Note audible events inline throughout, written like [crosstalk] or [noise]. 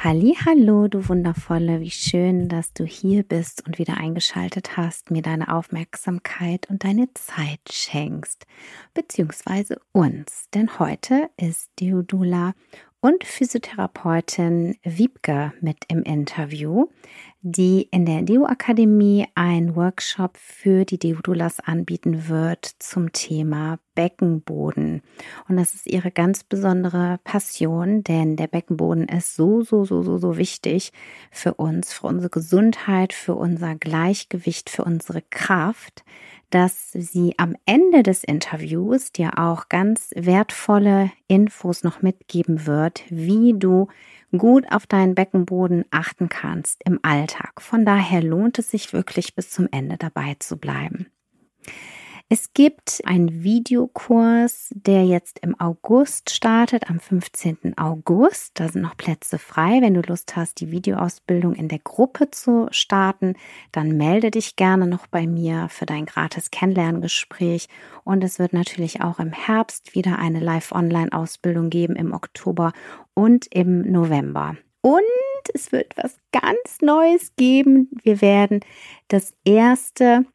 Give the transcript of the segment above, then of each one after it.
Hallo, du wundervolle, wie schön, dass du hier bist und wieder eingeschaltet hast, mir deine Aufmerksamkeit und deine Zeit schenkst, beziehungsweise uns, denn heute ist Deodula und Physiotherapeutin Wiebke mit im Interview die in der Deo-Akademie einen Workshop für die Deodulas anbieten wird zum Thema Beckenboden. Und das ist ihre ganz besondere Passion, denn der Beckenboden ist so, so, so, so, so wichtig für uns, für unsere Gesundheit, für unser Gleichgewicht, für unsere Kraft, dass sie am Ende des Interviews dir auch ganz wertvolle Infos noch mitgeben wird, wie du gut auf deinen Beckenboden achten kannst im Alltag. Von daher lohnt es sich wirklich bis zum Ende dabei zu bleiben. Es gibt einen Videokurs, der jetzt im August startet, am 15. August. Da sind noch Plätze frei. Wenn du Lust hast, die Videoausbildung in der Gruppe zu starten, dann melde dich gerne noch bei mir für dein gratis Kennenlerngespräch. Und es wird natürlich auch im Herbst wieder eine Live-Online-Ausbildung geben, im Oktober und im November. Und es wird was ganz Neues geben. Wir werden das erste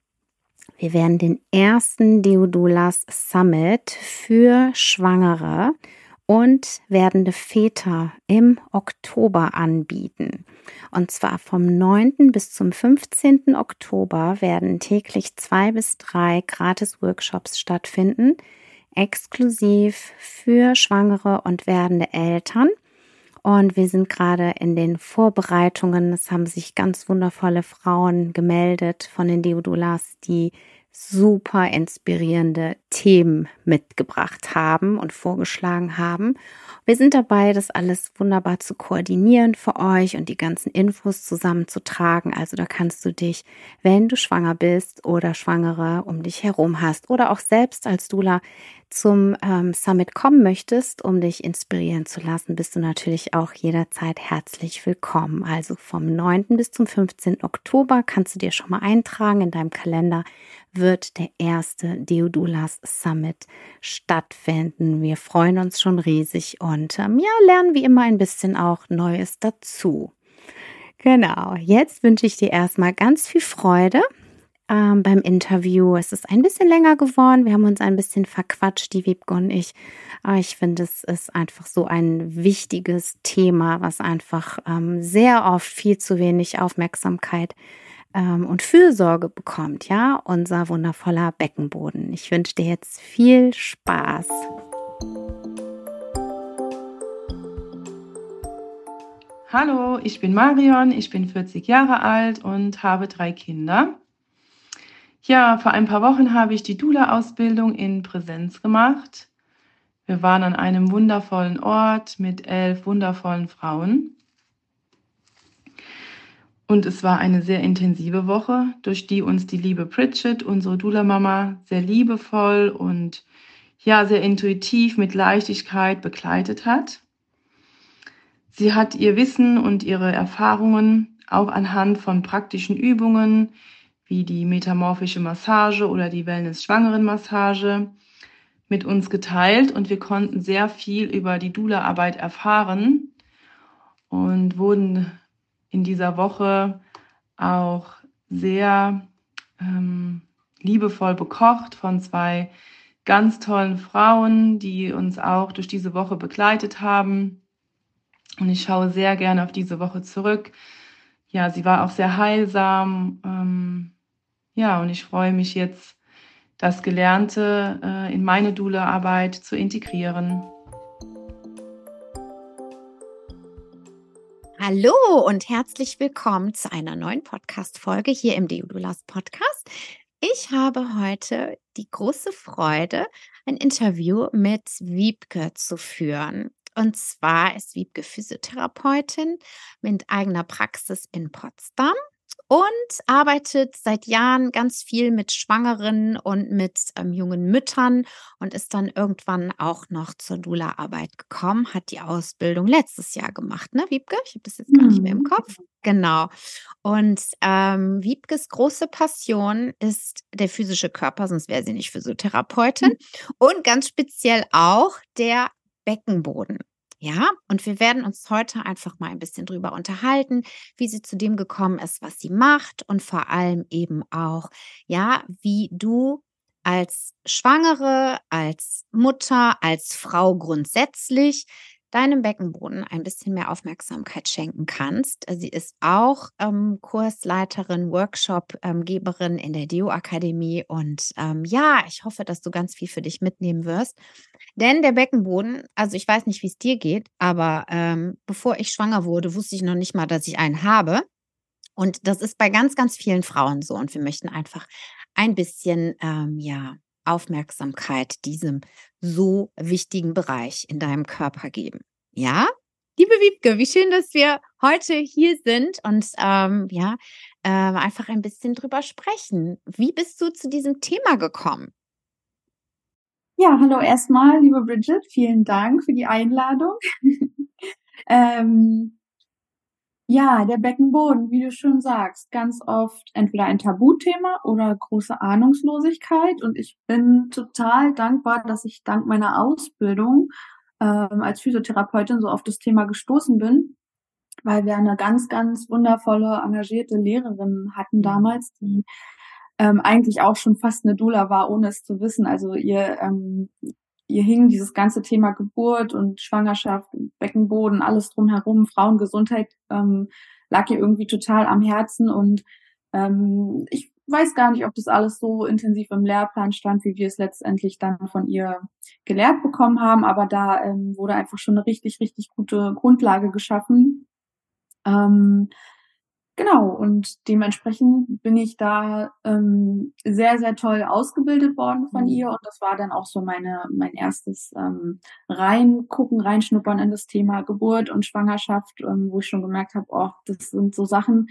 wir werden den ersten Deodulas Summit für Schwangere und werdende Väter im Oktober anbieten. Und zwar vom 9. bis zum 15. Oktober werden täglich zwei bis drei Gratis-Workshops stattfinden, exklusiv für Schwangere und werdende Eltern. Und wir sind gerade in den Vorbereitungen. Es haben sich ganz wundervolle Frauen gemeldet von den Deodulas, die super inspirierende Themen mitgebracht haben und vorgeschlagen haben. Wir sind dabei, das alles wunderbar zu koordinieren für euch und die ganzen Infos zusammenzutragen. Also da kannst du dich, wenn du schwanger bist oder Schwangere um dich herum hast oder auch selbst als Dula zum ähm, Summit kommen möchtest, um dich inspirieren zu lassen, bist du natürlich auch jederzeit herzlich willkommen. Also vom 9. bis zum 15. Oktober kannst du dir schon mal eintragen in deinem Kalender, wird der erste Deodulas Summit stattfinden. Wir freuen uns schon riesig und ähm, ja, lernen wie immer ein bisschen auch Neues dazu. Genau, jetzt wünsche ich dir erstmal ganz viel Freude ähm, beim Interview. Es ist ein bisschen länger geworden. Wir haben uns ein bisschen verquatscht, die Wiebke und ich. Aber ich finde, es ist einfach so ein wichtiges Thema, was einfach ähm, sehr oft viel zu wenig Aufmerksamkeit ähm, und Fürsorge bekommt, ja, unser wundervoller Beckenboden. Ich wünsche dir jetzt viel Spaß. Hallo, ich bin Marion, ich bin 40 Jahre alt und habe drei Kinder. Ja, vor ein paar Wochen habe ich die Dula-Ausbildung in Präsenz gemacht. Wir waren an einem wundervollen Ort mit elf wundervollen Frauen. Und es war eine sehr intensive Woche, durch die uns die liebe Pritchett, unsere Dula-Mama, sehr liebevoll und ja, sehr intuitiv mit Leichtigkeit begleitet hat. Sie hat ihr Wissen und ihre Erfahrungen auch anhand von praktischen Übungen wie die metamorphische Massage oder die Wellness-Schwangeren-Massage mit uns geteilt und wir konnten sehr viel über die Dula-Arbeit erfahren und wurden in dieser Woche auch sehr ähm, liebevoll bekocht von zwei ganz tollen Frauen, die uns auch durch diese Woche begleitet haben. Und ich schaue sehr gerne auf diese Woche zurück. Ja, sie war auch sehr heilsam. Ähm, ja, und ich freue mich jetzt das Gelernte äh, in meine Dula-Arbeit zu integrieren. Hallo und herzlich willkommen zu einer neuen Podcast-Folge hier im Deodulas Podcast. Ich habe heute die große Freude, ein Interview mit Wiebke zu führen. Und zwar ist Wiebke Physiotherapeutin mit eigener Praxis in Potsdam und arbeitet seit Jahren ganz viel mit Schwangeren und mit ähm, jungen Müttern und ist dann irgendwann auch noch zur Dula-Arbeit gekommen, hat die Ausbildung letztes Jahr gemacht, ne, Wiebke? Ich habe das jetzt gar nicht mehr im mhm. Kopf. Genau. Und ähm, Wiebkes große Passion ist der physische Körper, sonst wäre sie nicht Physiotherapeutin. Mhm. Und ganz speziell auch der Beckenboden. Ja, und wir werden uns heute einfach mal ein bisschen drüber unterhalten, wie sie zu dem gekommen ist, was sie macht und vor allem eben auch, ja, wie du als Schwangere, als Mutter, als Frau grundsätzlich deinem Beckenboden ein bisschen mehr Aufmerksamkeit schenken kannst. Sie ist auch ähm, Kursleiterin, Workshopgeberin ähm, in der Deo-Akademie. Und ähm, ja, ich hoffe, dass du ganz viel für dich mitnehmen wirst. Denn der Beckenboden, also ich weiß nicht, wie es dir geht, aber ähm, bevor ich schwanger wurde, wusste ich noch nicht mal, dass ich einen habe. Und das ist bei ganz, ganz vielen Frauen so. Und wir möchten einfach ein bisschen, ähm, ja, Aufmerksamkeit diesem so wichtigen Bereich in deinem Körper geben. Ja? Liebe Wiebke, wie schön, dass wir heute hier sind und ähm, ja, äh, einfach ein bisschen drüber sprechen. Wie bist du zu diesem Thema gekommen? Ja, hallo erstmal, liebe Bridget, vielen Dank für die Einladung. [laughs] ähm, ja, der Beckenboden, wie du schon sagst, ganz oft entweder ein Tabuthema oder große Ahnungslosigkeit. Und ich bin total dankbar, dass ich dank meiner Ausbildung ähm, als Physiotherapeutin so auf das Thema gestoßen bin, weil wir eine ganz, ganz wundervolle, engagierte Lehrerin hatten damals, die ähm, eigentlich auch schon fast eine Dula war, ohne es zu wissen. Also ihr ähm, ihr hing dieses ganze Thema Geburt und Schwangerschaft, Beckenboden, alles drumherum, Frauengesundheit ähm, lag ihr irgendwie total am Herzen und ähm, ich weiß gar nicht, ob das alles so intensiv im Lehrplan stand, wie wir es letztendlich dann von ihr gelehrt bekommen haben, aber da ähm, wurde einfach schon eine richtig, richtig gute Grundlage geschaffen. Ähm, Genau, und dementsprechend bin ich da ähm, sehr, sehr toll ausgebildet worden von mhm. ihr. Und das war dann auch so meine, mein erstes ähm, Reingucken, Reinschnuppern in das Thema Geburt und Schwangerschaft, ähm, wo ich schon gemerkt habe, oh, das sind so Sachen,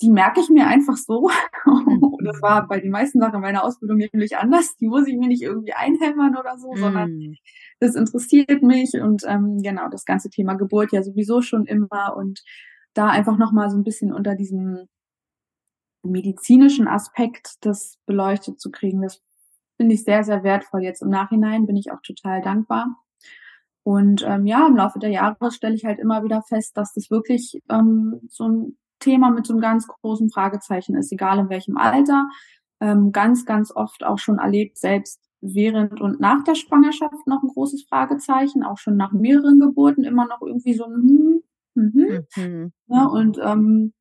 die merke ich mir einfach so. und [laughs] das war bei den meisten Sachen meiner Ausbildung nämlich anders. Die muss ich mir nicht irgendwie einhämmern oder so, sondern mhm. das interessiert mich. Und ähm, genau, das ganze Thema Geburt ja sowieso schon immer. Und da einfach nochmal so ein bisschen unter diesem medizinischen Aspekt das beleuchtet zu kriegen, das finde ich sehr, sehr wertvoll. Jetzt im Nachhinein bin ich auch total dankbar. Und ähm, ja, im Laufe der Jahre stelle ich halt immer wieder fest, dass das wirklich ähm, so ein Thema mit so einem ganz großen Fragezeichen ist, egal in welchem Alter. Ähm, ganz, ganz oft auch schon erlebt, selbst während und nach der Schwangerschaft noch ein großes Fragezeichen, auch schon nach mehreren Geburten immer noch irgendwie so ein, hm, Mhm. Mhm. Ja, und ähm,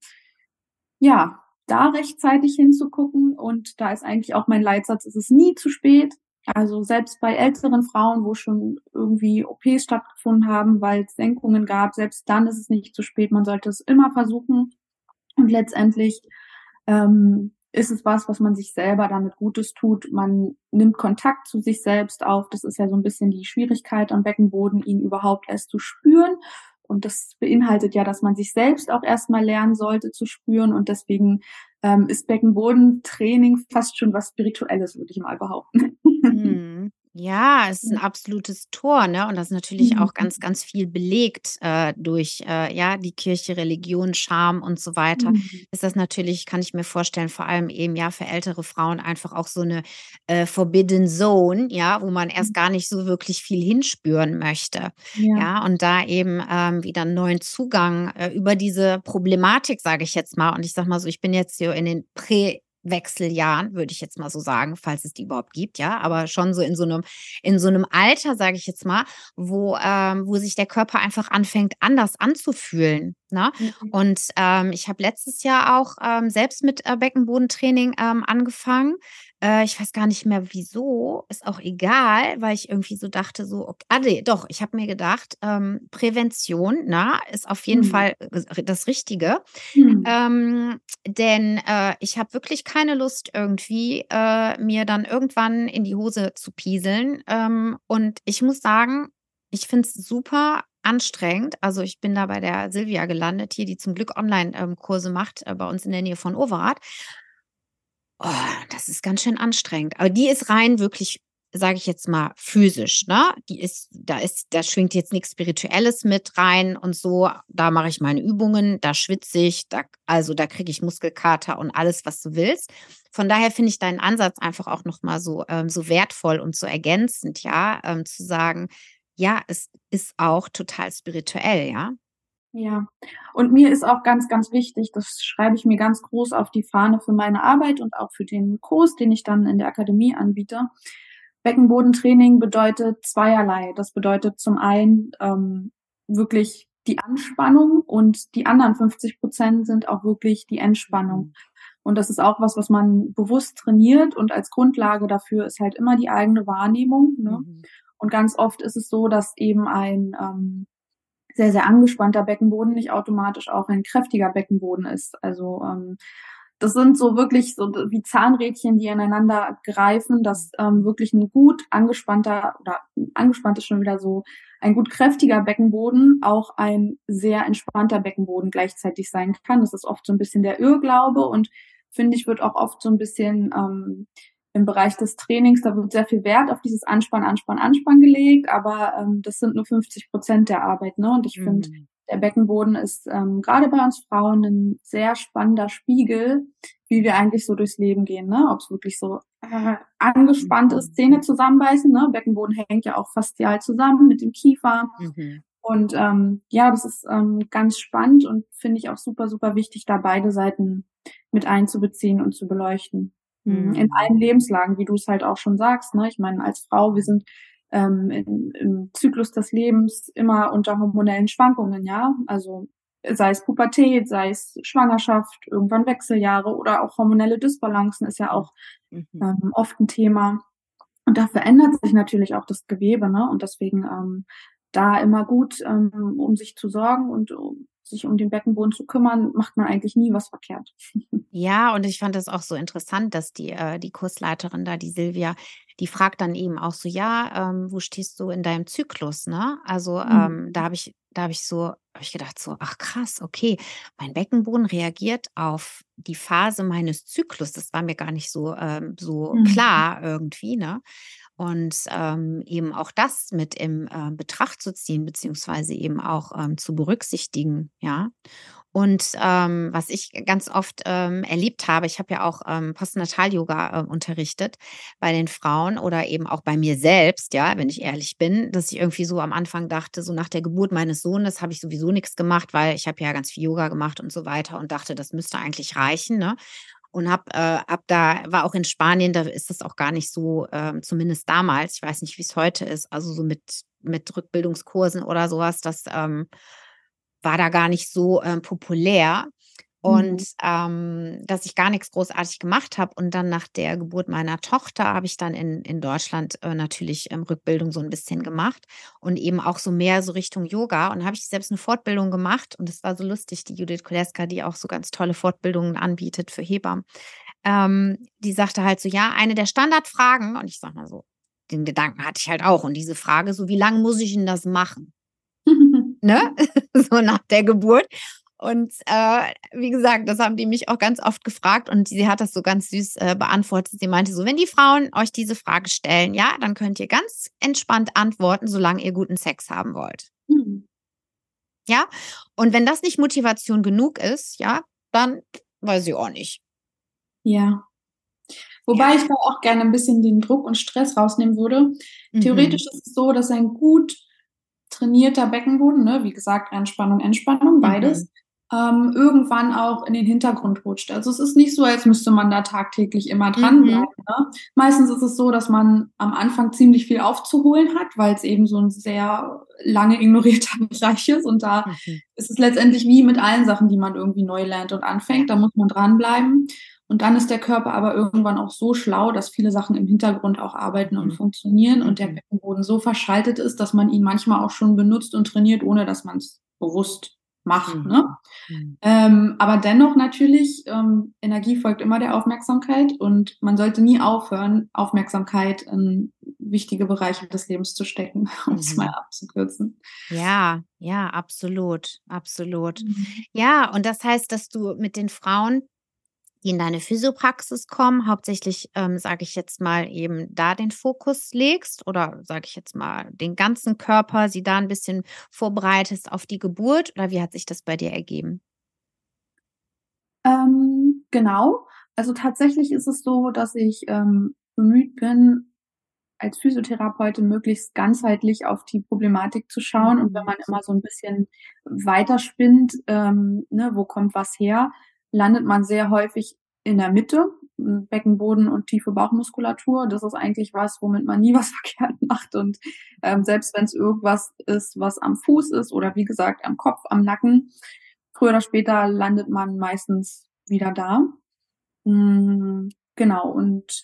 ja, da rechtzeitig hinzugucken und da ist eigentlich auch mein Leitsatz, es ist nie zu spät. Also selbst bei älteren Frauen, wo schon irgendwie OPs stattgefunden haben, weil es Senkungen gab, selbst dann ist es nicht zu spät. Man sollte es immer versuchen. Und letztendlich ähm, ist es was, was man sich selber damit Gutes tut. Man nimmt Kontakt zu sich selbst auf. Das ist ja so ein bisschen die Schwierigkeit am Beckenboden, ihn überhaupt erst zu spüren. Und das beinhaltet ja, dass man sich selbst auch erstmal lernen sollte zu spüren. Und deswegen ähm, ist Beckenbodentraining fast schon was Spirituelles, würde ich mal behaupten. Hm. Ja, es ist ein absolutes Tor, ne? Und das ist natürlich auch mhm. ganz, ganz viel belegt äh, durch äh, ja die Kirche, Religion, Scham und so weiter. Mhm. Ist das natürlich, kann ich mir vorstellen, vor allem eben ja für ältere Frauen einfach auch so eine äh, Forbidden Zone, ja, wo man erst mhm. gar nicht so wirklich viel hinspüren möchte. Ja, ja und da eben ähm, wieder einen neuen Zugang äh, über diese Problematik, sage ich jetzt mal. Und ich sag mal so, ich bin jetzt hier in den Prä- Wechseljahren, würde ich jetzt mal so sagen, falls es die überhaupt gibt, ja, aber schon so in so einem, in so einem Alter, sage ich jetzt mal, wo, ähm, wo sich der Körper einfach anfängt, anders anzufühlen. Ne? Mhm. Und ähm, ich habe letztes Jahr auch ähm, selbst mit äh, Beckenbodentraining ähm, angefangen. Äh, ich weiß gar nicht mehr wieso, ist auch egal, weil ich irgendwie so dachte, so, okay, ah, nee, doch, ich habe mir gedacht, ähm, Prävention, na, ist auf jeden mhm. Fall das Richtige. Mhm. Ähm, denn äh, ich habe wirklich keine Lust, irgendwie äh, mir dann irgendwann in die Hose zu pieseln. Ähm, und ich muss sagen, ich finde es super anstrengend. Also ich bin da bei der Silvia gelandet, hier, die zum Glück Online-Kurse macht, äh, bei uns in der Nähe von Overath. Oh, das ist ganz schön anstrengend. Aber die ist rein wirklich, sage ich jetzt mal, physisch. Ne? Die ist, da ist, da schwingt jetzt nichts Spirituelles mit rein und so. Da mache ich meine Übungen, da schwitze ich, da, also da kriege ich Muskelkater und alles, was du willst. Von daher finde ich deinen Ansatz einfach auch nochmal so, ähm, so wertvoll und so ergänzend, ja, ähm, zu sagen, ja, es ist auch total spirituell, ja. Ja, und mir ist auch ganz, ganz wichtig, das schreibe ich mir ganz groß auf die Fahne für meine Arbeit und auch für den Kurs, den ich dann in der Akademie anbiete. Beckenbodentraining bedeutet zweierlei. Das bedeutet zum einen ähm, wirklich die Anspannung und die anderen 50 Prozent sind auch wirklich die Entspannung. Mhm. Und das ist auch was, was man bewusst trainiert und als Grundlage dafür ist halt immer die eigene Wahrnehmung. Ne? Mhm. Und ganz oft ist es so, dass eben ein ähm, sehr, sehr angespannter Beckenboden nicht automatisch auch ein kräftiger Beckenboden ist. Also ähm, das sind so wirklich so wie Zahnrädchen, die ineinander greifen, dass ähm, wirklich ein gut angespannter oder angespannt ist schon wieder so ein gut kräftiger Beckenboden auch ein sehr entspannter Beckenboden gleichzeitig sein kann. Das ist oft so ein bisschen der Irrglaube und finde ich wird auch oft so ein bisschen ähm, im Bereich des Trainings, da wird sehr viel Wert auf dieses Anspann, Anspann, Anspann gelegt, aber ähm, das sind nur 50 Prozent der Arbeit. Ne? Und ich mhm. finde, der Beckenboden ist ähm, gerade bei uns Frauen ein sehr spannender Spiegel, wie wir eigentlich so durchs Leben gehen. Ne? Ob es wirklich so äh, angespannt ist, Zähne zusammenbeißen. Ne? Beckenboden hängt ja auch faszial zusammen mit dem Kiefer. Mhm. Und ähm, ja, das ist ähm, ganz spannend und finde ich auch super, super wichtig, da beide Seiten mit einzubeziehen und zu beleuchten. Mhm. In allen Lebenslagen, wie du es halt auch schon sagst. Ne? Ich meine, als Frau, wir sind ähm, in, im Zyklus des Lebens immer unter hormonellen Schwankungen, ja. Also sei es Pubertät, sei es Schwangerschaft, irgendwann Wechseljahre oder auch hormonelle Dysbalancen ist ja auch mhm. ähm, oft ein Thema. Und da verändert sich natürlich auch das Gewebe, ne? Und deswegen ähm, da immer gut, ähm, um sich zu sorgen und um sich um den Beckenboden zu kümmern, macht man eigentlich nie was verkehrt. [laughs] Ja, und ich fand das auch so interessant, dass die, äh, die Kursleiterin da, die Silvia, die fragt dann eben auch so, ja, ähm, wo stehst du in deinem Zyklus, ne? Also mhm. ähm, da habe ich, da habe ich so, habe ich gedacht so, ach krass, okay, mein Beckenboden reagiert auf die Phase meines Zyklus. Das war mir gar nicht so, ähm, so mhm. klar irgendwie, ne? Und ähm, eben auch das mit in äh, Betracht zu ziehen, beziehungsweise eben auch ähm, zu berücksichtigen, ja. Und ähm, was ich ganz oft ähm, erlebt habe, ich habe ja auch ähm, Postnatal-Yoga äh, unterrichtet bei den Frauen oder eben auch bei mir selbst, ja, wenn ich ehrlich bin, dass ich irgendwie so am Anfang dachte, so nach der Geburt meines Sohnes habe ich sowieso nichts gemacht, weil ich habe ja ganz viel Yoga gemacht und so weiter und dachte, das müsste eigentlich reichen, ne? Und hab, äh, hab da, war auch in Spanien, da ist das auch gar nicht so, äh, zumindest damals, ich weiß nicht, wie es heute ist, also so mit, mit Rückbildungskursen oder sowas, das ähm, war da gar nicht so ähm, populär. Und mhm. ähm, dass ich gar nichts großartig gemacht habe. Und dann nach der Geburt meiner Tochter habe ich dann in, in Deutschland äh, natürlich ähm, Rückbildung so ein bisschen gemacht und eben auch so mehr so Richtung Yoga. Und habe ich selbst eine Fortbildung gemacht. Und es war so lustig, die Judith Koleska, die auch so ganz tolle Fortbildungen anbietet für Hebammen. Ähm, die sagte halt so, ja, eine der Standardfragen, und ich sag mal so, den Gedanken hatte ich halt auch. Und diese Frage, so, wie lange muss ich denn das machen? [laughs] ne? [laughs] so nach der Geburt. Und äh, wie gesagt, das haben die mich auch ganz oft gefragt und sie hat das so ganz süß äh, beantwortet. Sie meinte so, wenn die Frauen euch diese Frage stellen, ja, dann könnt ihr ganz entspannt antworten, solange ihr guten Sex haben wollt. Mhm. Ja, und wenn das nicht Motivation genug ist, ja, dann weiß ich auch nicht. Ja. Wobei ja. ich da auch gerne ein bisschen den Druck und Stress rausnehmen würde. Mhm. Theoretisch ist es so, dass ein gut trainierter Beckenboden, ne, wie gesagt, Anspannung, Entspannung, beides, mhm ähm, irgendwann auch in den Hintergrund rutscht. Also es ist nicht so, als müsste man da tagtäglich immer dranbleiben. Mhm. Ne? Meistens ist es so, dass man am Anfang ziemlich viel aufzuholen hat, weil es eben so ein sehr lange ignorierter [laughs] Bereich ist. Und da mhm. ist es letztendlich wie mit allen Sachen, die man irgendwie neu lernt und anfängt. Da muss man dranbleiben. Und dann ist der Körper aber irgendwann auch so schlau, dass viele Sachen im Hintergrund auch arbeiten und mhm. funktionieren und der mhm. Beckenboden so verschaltet ist, dass man ihn manchmal auch schon benutzt und trainiert, ohne dass man es bewusst macht. Mhm. Ne? Mhm. Ähm, aber dennoch natürlich, ähm, Energie folgt immer der Aufmerksamkeit und man sollte nie aufhören, Aufmerksamkeit in wichtige Bereiche des Lebens zu stecken, [laughs] um es mal mhm. abzukürzen. Ja, ja, absolut, absolut. Mhm. Ja, und das heißt, dass du mit den Frauen die in deine Physiopraxis kommen, hauptsächlich, ähm, sage ich jetzt mal, eben da den Fokus legst oder sage ich jetzt mal den ganzen Körper, sie da ein bisschen vorbereitest auf die Geburt oder wie hat sich das bei dir ergeben? Ähm, genau. Also tatsächlich ist es so, dass ich ähm, bemüht bin, als Physiotherapeutin möglichst ganzheitlich auf die Problematik zu schauen. Und wenn mhm. man immer so ein bisschen weiterspinnt, ähm, ne, wo kommt was her, landet man sehr häufig in der Mitte, Beckenboden und tiefe Bauchmuskulatur. Das ist eigentlich was, womit man nie [laughs] was verkehrt macht. Und ähm, selbst wenn es irgendwas ist, was am Fuß ist oder wie gesagt am Kopf, am Nacken, früher oder später landet man meistens wieder da. Mhm, genau. Und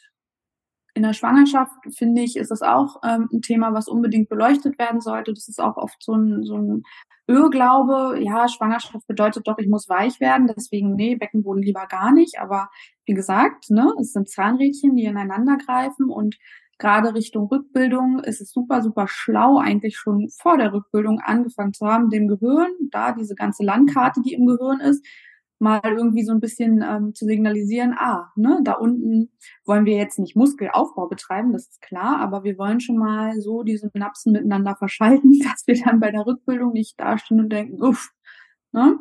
in der Schwangerschaft, finde ich, ist das auch ähm, ein Thema, was unbedingt beleuchtet werden sollte. Das ist auch oft so ein, so ein Irrglaube. Ja, Schwangerschaft bedeutet doch, ich muss weich werden. Deswegen, nee, Beckenboden lieber gar nicht. Aber wie gesagt, ne, es sind Zahnrädchen, die ineinander greifen und gerade Richtung Rückbildung ist es super, super schlau, eigentlich schon vor der Rückbildung angefangen zu haben, dem Gehirn, da diese ganze Landkarte, die im Gehirn ist, mal irgendwie so ein bisschen ähm, zu signalisieren, ah, ne, da unten wollen wir jetzt nicht Muskelaufbau betreiben, das ist klar, aber wir wollen schon mal so die Synapsen miteinander verschalten, [laughs] dass wir dann bei der Rückbildung nicht dastehen und denken, uff, ne?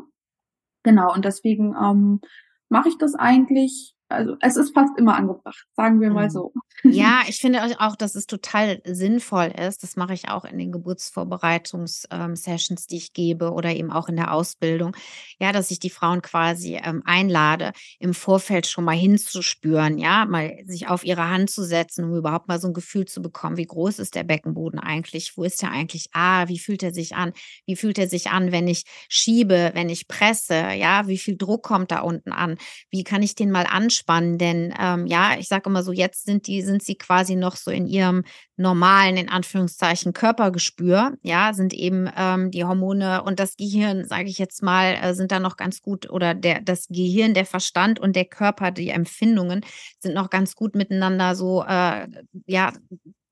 Genau, und deswegen ähm, mache ich das eigentlich also es ist fast immer angebracht, sagen wir mal mhm. so. Ja, [laughs] ich finde auch, dass es total sinnvoll ist. Das mache ich auch in den Geburtsvorbereitungssessions, ähm, die ich gebe oder eben auch in der Ausbildung. Ja, dass ich die Frauen quasi ähm, einlade, im Vorfeld schon mal hinzuspüren, ja, mal sich auf ihre Hand zu setzen, um überhaupt mal so ein Gefühl zu bekommen, wie groß ist der Beckenboden eigentlich? Wo ist er eigentlich? Ah, wie fühlt er sich an? Wie fühlt er sich an, wenn ich schiebe, wenn ich presse? Ja, wie viel Druck kommt da unten an? Wie kann ich den mal anschauen? Anspannen, denn ähm, ja, ich sage immer so, jetzt sind die, sind sie quasi noch so in ihrem normalen, in Anführungszeichen, Körpergespür, ja, sind eben ähm, die Hormone und das Gehirn, sage ich jetzt mal, äh, sind da noch ganz gut oder der, das Gehirn, der Verstand und der Körper, die Empfindungen sind noch ganz gut miteinander so, äh, ja,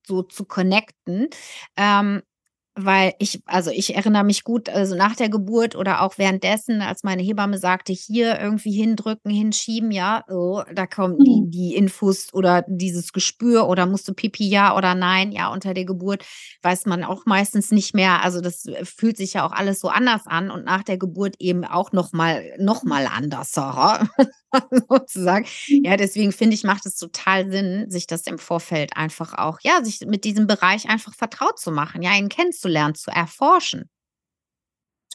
so zu connecten. Ähm, weil ich, also ich erinnere mich gut, also nach der Geburt oder auch währenddessen, als meine Hebamme sagte, hier irgendwie hindrücken, hinschieben, ja, so, da kommen die, mhm. die Infos oder dieses Gespür oder musst du Pipi ja oder nein, ja, unter der Geburt weiß man auch meistens nicht mehr. Also das fühlt sich ja auch alles so anders an und nach der Geburt eben auch nochmal, noch mal anders. [laughs] sozusagen. Ja, deswegen finde ich, macht es total Sinn, sich das im Vorfeld einfach auch, ja, sich mit diesem Bereich einfach vertraut zu machen, ja, ihn kennenzulernen, zu erforschen.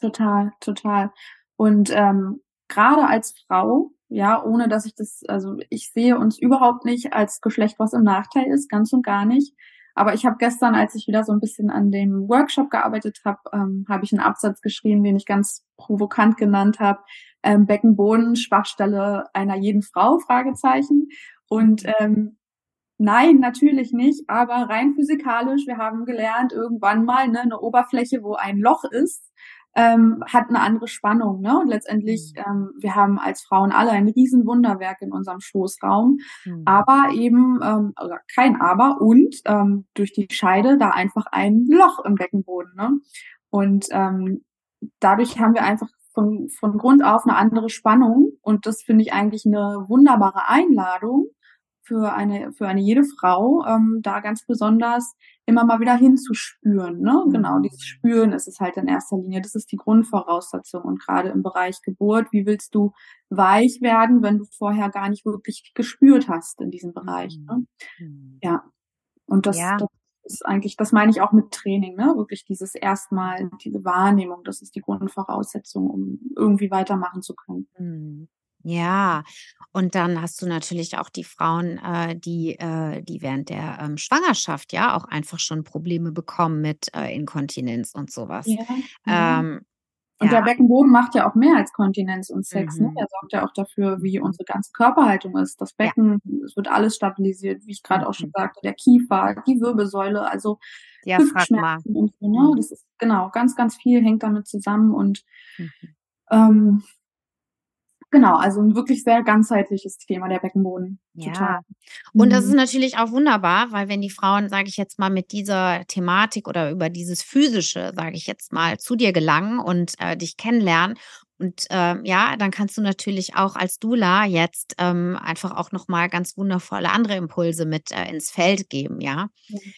Total, total. Und ähm, gerade als Frau, ja, ohne dass ich das, also ich sehe uns überhaupt nicht als Geschlecht, was im Nachteil ist, ganz und gar nicht. Aber ich habe gestern, als ich wieder so ein bisschen an dem Workshop gearbeitet habe, ähm, habe ich einen Absatz geschrieben, den ich ganz provokant genannt habe. Ähm, Beckenboden, Schwachstelle einer jeden Frau, Fragezeichen. Und ähm, Nein, natürlich nicht, aber rein physikalisch, wir haben gelernt, irgendwann mal ne, eine Oberfläche, wo ein Loch ist, ähm, hat eine andere Spannung. Ne? Und letztendlich, mhm. ähm, wir haben als Frauen alle ein Riesenwunderwerk in unserem Schoßraum, mhm. aber eben, ähm, also kein Aber und ähm, durch die Scheide da einfach ein Loch im Beckenboden. Ne? Und ähm, dadurch haben wir einfach von, von Grund auf eine andere Spannung und das finde ich eigentlich eine wunderbare Einladung, für eine, für eine jede Frau, ähm, da ganz besonders immer mal wieder hinzuspüren. Ne? Mhm. Genau, dieses Spüren ist es halt in erster Linie. Das ist die Grundvoraussetzung. Und gerade im Bereich Geburt, wie willst du weich werden, wenn du vorher gar nicht wirklich gespürt hast in diesem Bereich? Ne? Mhm. Ja. Und das, ja. das ist eigentlich, das meine ich auch mit Training, ne? Wirklich dieses erstmal, diese Wahrnehmung, das ist die Grundvoraussetzung, um irgendwie weitermachen zu können. Mhm. Ja, und dann hast du natürlich auch die Frauen, äh, die, äh, die während der ähm, Schwangerschaft ja auch einfach schon Probleme bekommen mit äh, Inkontinenz und sowas. Ja, ja. Ähm, Und der ja. Beckenboden macht ja auch mehr als Kontinenz und Sex, ne? Mhm. Er sorgt ja auch dafür, wie unsere ganze Körperhaltung ist. Das Ja. Becken, es wird alles stabilisiert, wie ich gerade auch schon Mhm. sagte, der Kiefer, die Wirbelsäule, also. Hüftschmerzen und so, ne? Mhm. Das ist genau, ganz, ganz viel hängt damit zusammen und Mhm. ähm, genau, also ein wirklich sehr ganzheitliches Thema, der Beckenboden. Total. Ja. Und das ist Mhm. natürlich auch wunderbar, weil wenn die Frauen, sage ich jetzt mal, mit dieser Thematik oder über dieses Physische, sage ich jetzt mal, zu dir gelangen und äh, dich kennenlernen und ähm, ja, dann kannst du natürlich auch als Dula jetzt ähm, einfach auch nochmal ganz wundervolle andere Impulse mit äh, ins Feld geben, ja.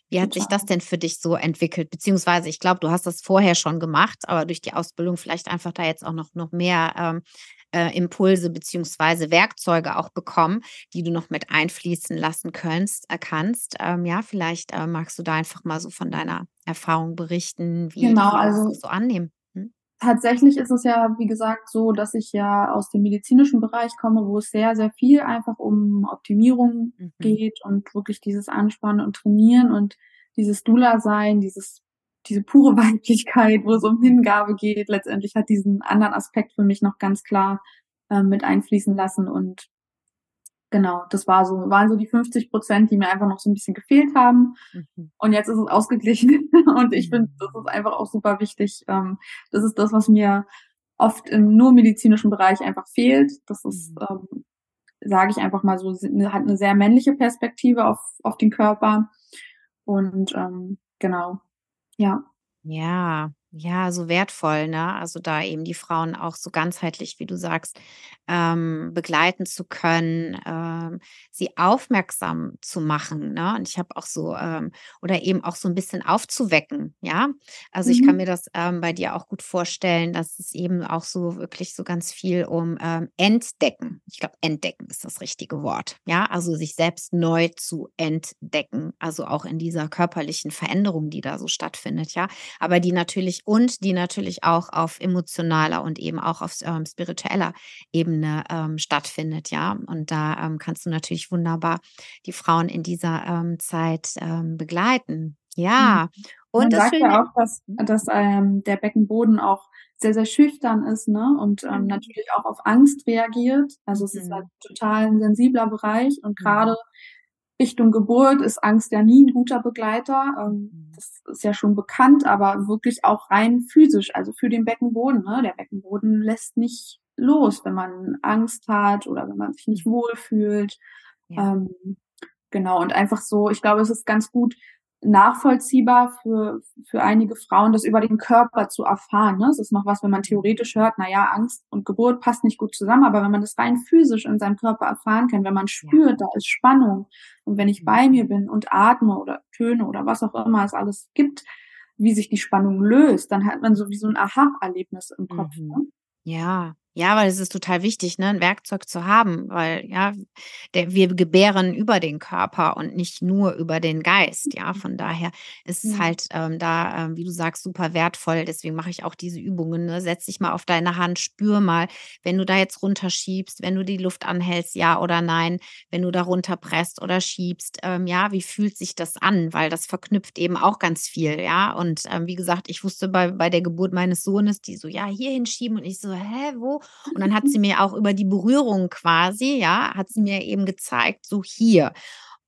Wie hat sich total. das denn für dich so entwickelt? Beziehungsweise, ich glaube, du hast das vorher schon gemacht, aber durch die Ausbildung vielleicht einfach da jetzt auch noch, noch mehr ähm, äh, Impulse beziehungsweise Werkzeuge auch bekommen, die du noch mit einfließen lassen kannst. Äh, kannst. Ähm, ja, vielleicht äh, magst du da einfach mal so von deiner Erfahrung berichten, wie Genau, viele das also so annehmen. Hm? tatsächlich ist es ja, wie gesagt, so, dass ich ja aus dem medizinischen Bereich komme, wo es sehr, sehr viel einfach um Optimierung Mhm. geht und wirklich dieses Anspannen und Trainieren und dieses Dula-Sein, dieses, diese pure [laughs] Weiblichkeit, wo es um Hingabe geht, letztendlich hat diesen anderen Aspekt für mich noch ganz klar ähm, mit einfließen lassen und genau, das war so, waren so die 50 Prozent, die mir einfach noch so ein bisschen gefehlt haben. Mhm. Und jetzt ist es ausgeglichen. [laughs] Und ich finde, das ist einfach auch super wichtig. Ähm, das ist das, was mir oft im nur medizinischen Bereich einfach fehlt. Das ist, Mhm. ähm, sage ich einfach mal so, ne- hat eine sehr männliche Perspektive auf, auf den Körper. Und ähm, genau, ja. Ja, ja, so wertvoll, ne? Also da eben die Frauen auch so ganzheitlich, wie du sagst, ähm, begleiten zu können, ähm, sie aufmerksam zu machen, ne? Und ich habe auch so, ähm, oder eben auch so ein bisschen aufzuwecken, ja? Also ich kann mir Mhm. das ähm, bei dir auch gut vorstellen, dass es eben auch so wirklich so ganz viel um ähm, Entdecken. Ich glaube, entdecken ist das richtige Wort, ja? Also sich selbst neu zu entdecken, also auch in dieser körperlichen Veränderung, die da so stattfindet, ja? aber die natürlich und die natürlich auch auf emotionaler und eben auch auf ähm, spiritueller Ebene ähm, stattfindet, ja. Und da ähm, kannst du natürlich wunderbar die Frauen in dieser ähm, Zeit ähm, begleiten. Mhm. Ja. Und Man das sagt ja auch, dass, dass ähm, der Beckenboden auch sehr, sehr schüchtern ist, ne? Und Mhm. natürlich auch auf Angst reagiert. Also es ist halt Mhm. total ein sensibler Bereich und Mhm. gerade Richtung Geburt ist Angst ja nie ein guter Begleiter. Ähm, Mhm. Das ist ja schon bekannt, aber wirklich auch rein physisch, also für den Beckenboden. Ne? Der Beckenboden lässt nicht los, wenn man Angst hat oder wenn man sich nicht Mhm. wohlfühlt. Ja. Ähm, genau, und einfach so, ich glaube, es ist ganz gut nachvollziehbar für, für einige Frauen, das über den Körper zu erfahren. Ne? Es ist noch was, wenn man Mhm. theoretisch hört, na ja, Angst und Geburt passt nicht gut zusammen, aber wenn man das rein physisch in seinem Körper erfahren kann, wenn man spürt, da ist Spannung und wenn ich bei mir Mhm. bin und atme oder Töne oder was auch immer es alles gibt, wie sich die Spannung löst, dann hat man so wie so ein Aha-Erlebnis im Kopf. Mhm. Ne? Ja, ja, weil es ist total wichtig, ne, ein Werkzeug zu haben, weil ja, der, wir gebären über den Körper und nicht nur über den Geist. Ja, von daher ist es Ja. halt ähm, da, ähm, wie du sagst, super wertvoll. Deswegen mache ich auch diese Übungen. Ne? Setz dich mal auf deine Hand, spür mal, wenn du da jetzt runterschiebst, wenn du die Luft anhältst, ja oder nein, wenn du da runterpresst oder schiebst, ähm, ja, wie fühlt sich das an? Weil das verknüpft eben auch ganz viel, ja. Und ähm, wie gesagt, ich wusste bei, bei der Geburt meines Sohnes, die so, ja, hier hinschieben und ich so, hä, wo? Und dann hat sie mir auch über die Berührung quasi, ja, hat sie mir eben gezeigt, so hier.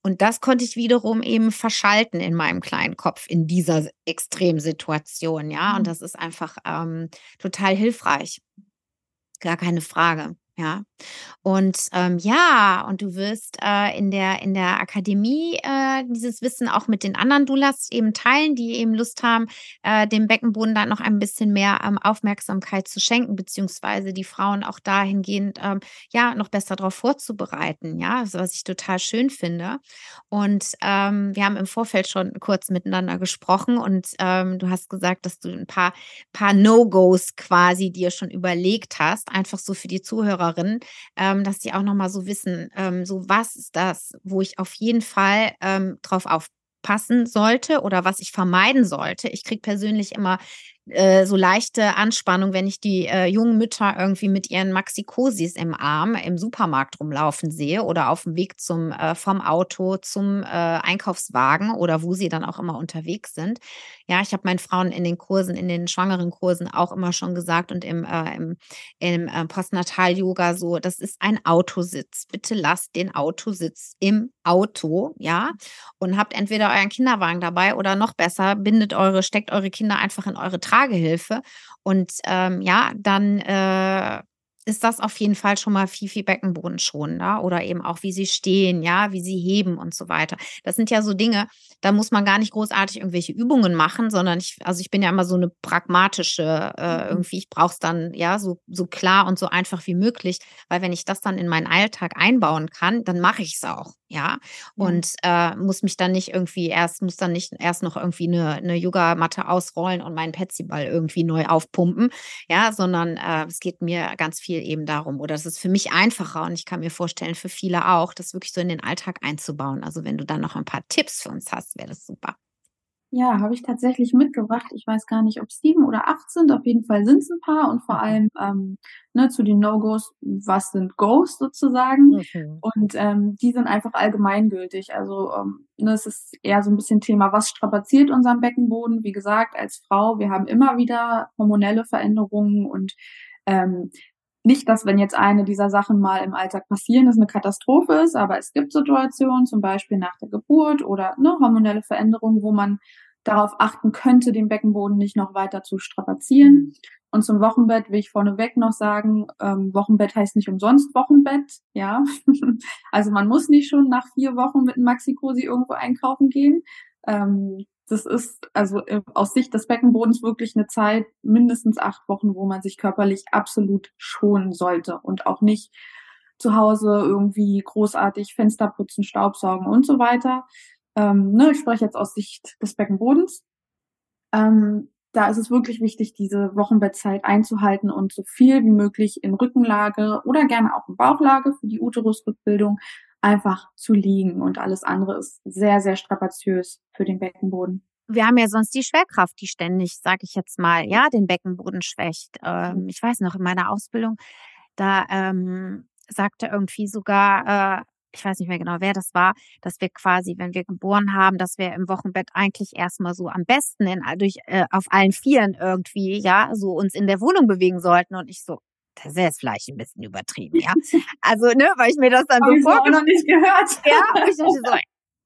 Und das konnte ich wiederum eben verschalten in meinem kleinen Kopf in dieser Extremsituation, ja. Und Mhm. das ist einfach ähm, total hilfreich. Gar keine Frage, ja. Und ähm, ja, und du wirst äh, in der, in der Akademie äh, dieses Wissen auch mit den anderen Doulas eben teilen, die eben Lust haben, äh, dem Beckenboden dann noch ein bisschen mehr ähm, Aufmerksamkeit zu schenken, beziehungsweise die Frauen auch dahingehend ähm, ja noch besser darauf vorzubereiten. Ja, also, was ich total schön finde. Und ähm, wir haben im Vorfeld schon kurz miteinander gesprochen und ähm, du hast gesagt, dass du ein paar, paar No-Gos quasi dir schon überlegt hast, einfach so für die Zuhörerinnen, ähm, dass die auch noch mal so wissen, ähm, so was ist das, wo ich auf jeden Fall ähm, drauf aufpassen sollte oder was ich vermeiden sollte. Ich kriege persönlich immer äh, so leichte Anspannung, wenn ich die äh, jungen Mütter irgendwie mit ihren Maxikosis im Arm im Supermarkt rumlaufen sehe oder auf dem Weg zum äh, vom Auto zum äh, Einkaufswagen oder wo sie dann auch immer unterwegs sind. Ja, ich habe meinen Frauen in den Kursen, in den schwangeren Kursen auch immer schon gesagt und im, äh, im, im Postnatal-Yoga so, das ist ein Autositz. Bitte lasst den Autositz im Auto, ja, und habt entweder euren Kinderwagen dabei oder noch besser, bindet eure, steckt eure Kinder einfach in eure Tragehilfe. Und ähm, ja, dann äh, ist das auf jeden Fall schon mal viel, viel beckenbodenschonender oder eben auch, wie sie stehen, ja, wie sie heben und so weiter. Das sind ja so Dinge, da muss man gar nicht großartig irgendwelche Übungen machen, sondern ich, also ich bin ja immer so eine pragmatische, äh, mhm. irgendwie, ich brauche es dann, ja, so, so klar und so einfach wie möglich, weil wenn ich das dann in meinen Alltag einbauen kann, dann mache ich es auch, ja, und äh, muss mich dann nicht irgendwie erst, muss dann nicht erst noch irgendwie eine, eine Yogamatte ausrollen und meinen Petsyball irgendwie neu aufpumpen, ja, sondern äh, es geht mir ganz viel viel eben darum, oder es ist für mich einfacher und ich kann mir vorstellen, für viele auch, das wirklich so in den Alltag einzubauen. Also wenn du dann noch ein paar Tipps für uns hast, wäre das super. Ja, habe ich tatsächlich mitgebracht. Ich weiß gar nicht, ob es sieben oder acht sind. Auf jeden Fall sind es ein paar und vor allem ähm, ne, zu den No-Gos, was sind Goes sozusagen? Mhm. Und ähm, die sind einfach allgemeingültig. Also ähm, ne, es ist eher so ein bisschen Thema, was strapaziert unseren Beckenboden? Wie gesagt, als Frau, wir haben immer wieder hormonelle Veränderungen und ähm, nicht, dass wenn jetzt eine dieser Sachen mal im Alltag passieren, das eine Katastrophe ist, aber es gibt Situationen, zum Beispiel nach der Geburt oder ne, hormonelle Veränderungen, wo man darauf achten könnte, den Beckenboden nicht noch weiter zu strapazieren. Mhm. Und zum Wochenbett will ich vorneweg noch sagen, ähm, Wochenbett heißt nicht umsonst Wochenbett, ja. [laughs] also man muss nicht schon nach vier Wochen mit einem Maxi-Cosi irgendwo einkaufen gehen. Ähm, das ist also äh, aus Sicht des Beckenbodens wirklich eine Zeit, mindestens acht Wochen, wo man sich körperlich absolut schonen sollte und auch nicht zu Hause irgendwie großartig Fenster putzen, Staubsaugen und so weiter. Ähm, ne, ich spreche jetzt aus Sicht des Beckenbodens. Ähm, da ist es wirklich wichtig, diese Wochenbettzeit einzuhalten und so viel wie möglich in Rückenlage oder gerne auch in Bauchlage für die Uterusrückbildung einfach zu liegen und alles andere ist sehr, sehr strapaziös für den Beckenboden. Wir haben ja sonst die Schwerkraft, die ständig, sage ich jetzt mal, ja, den Beckenboden schwächt. Ähm, ich weiß noch, in meiner Ausbildung, da ähm, sagte irgendwie sogar, äh, ich weiß nicht mehr genau, wer das war, dass wir quasi, wenn wir geboren haben, dass wir im Wochenbett eigentlich erstmal so am besten in, durch, äh, auf allen Vieren irgendwie, ja, so uns in der Wohnung bewegen sollten. Und ich so, das ist jetzt vielleicht ein bisschen übertrieben, ja. [laughs] Also, ne, weil ich mir das dann so vorgenommen nicht gehört. [laughs] Ja, ich dachte so,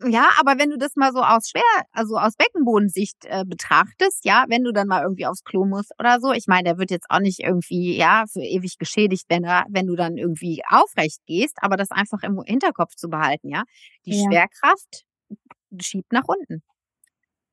[laughs] ja, aber wenn du das mal so aus schwer, also aus Beckenbodensicht äh, betrachtest, ja, wenn du dann mal irgendwie aufs Klo musst oder so, ich meine, der wird jetzt auch nicht irgendwie, ja, für ewig geschädigt, wenn er, wenn du dann irgendwie aufrecht gehst, aber das einfach im Hinterkopf zu behalten, ja. Die ja. Schwerkraft schiebt nach unten.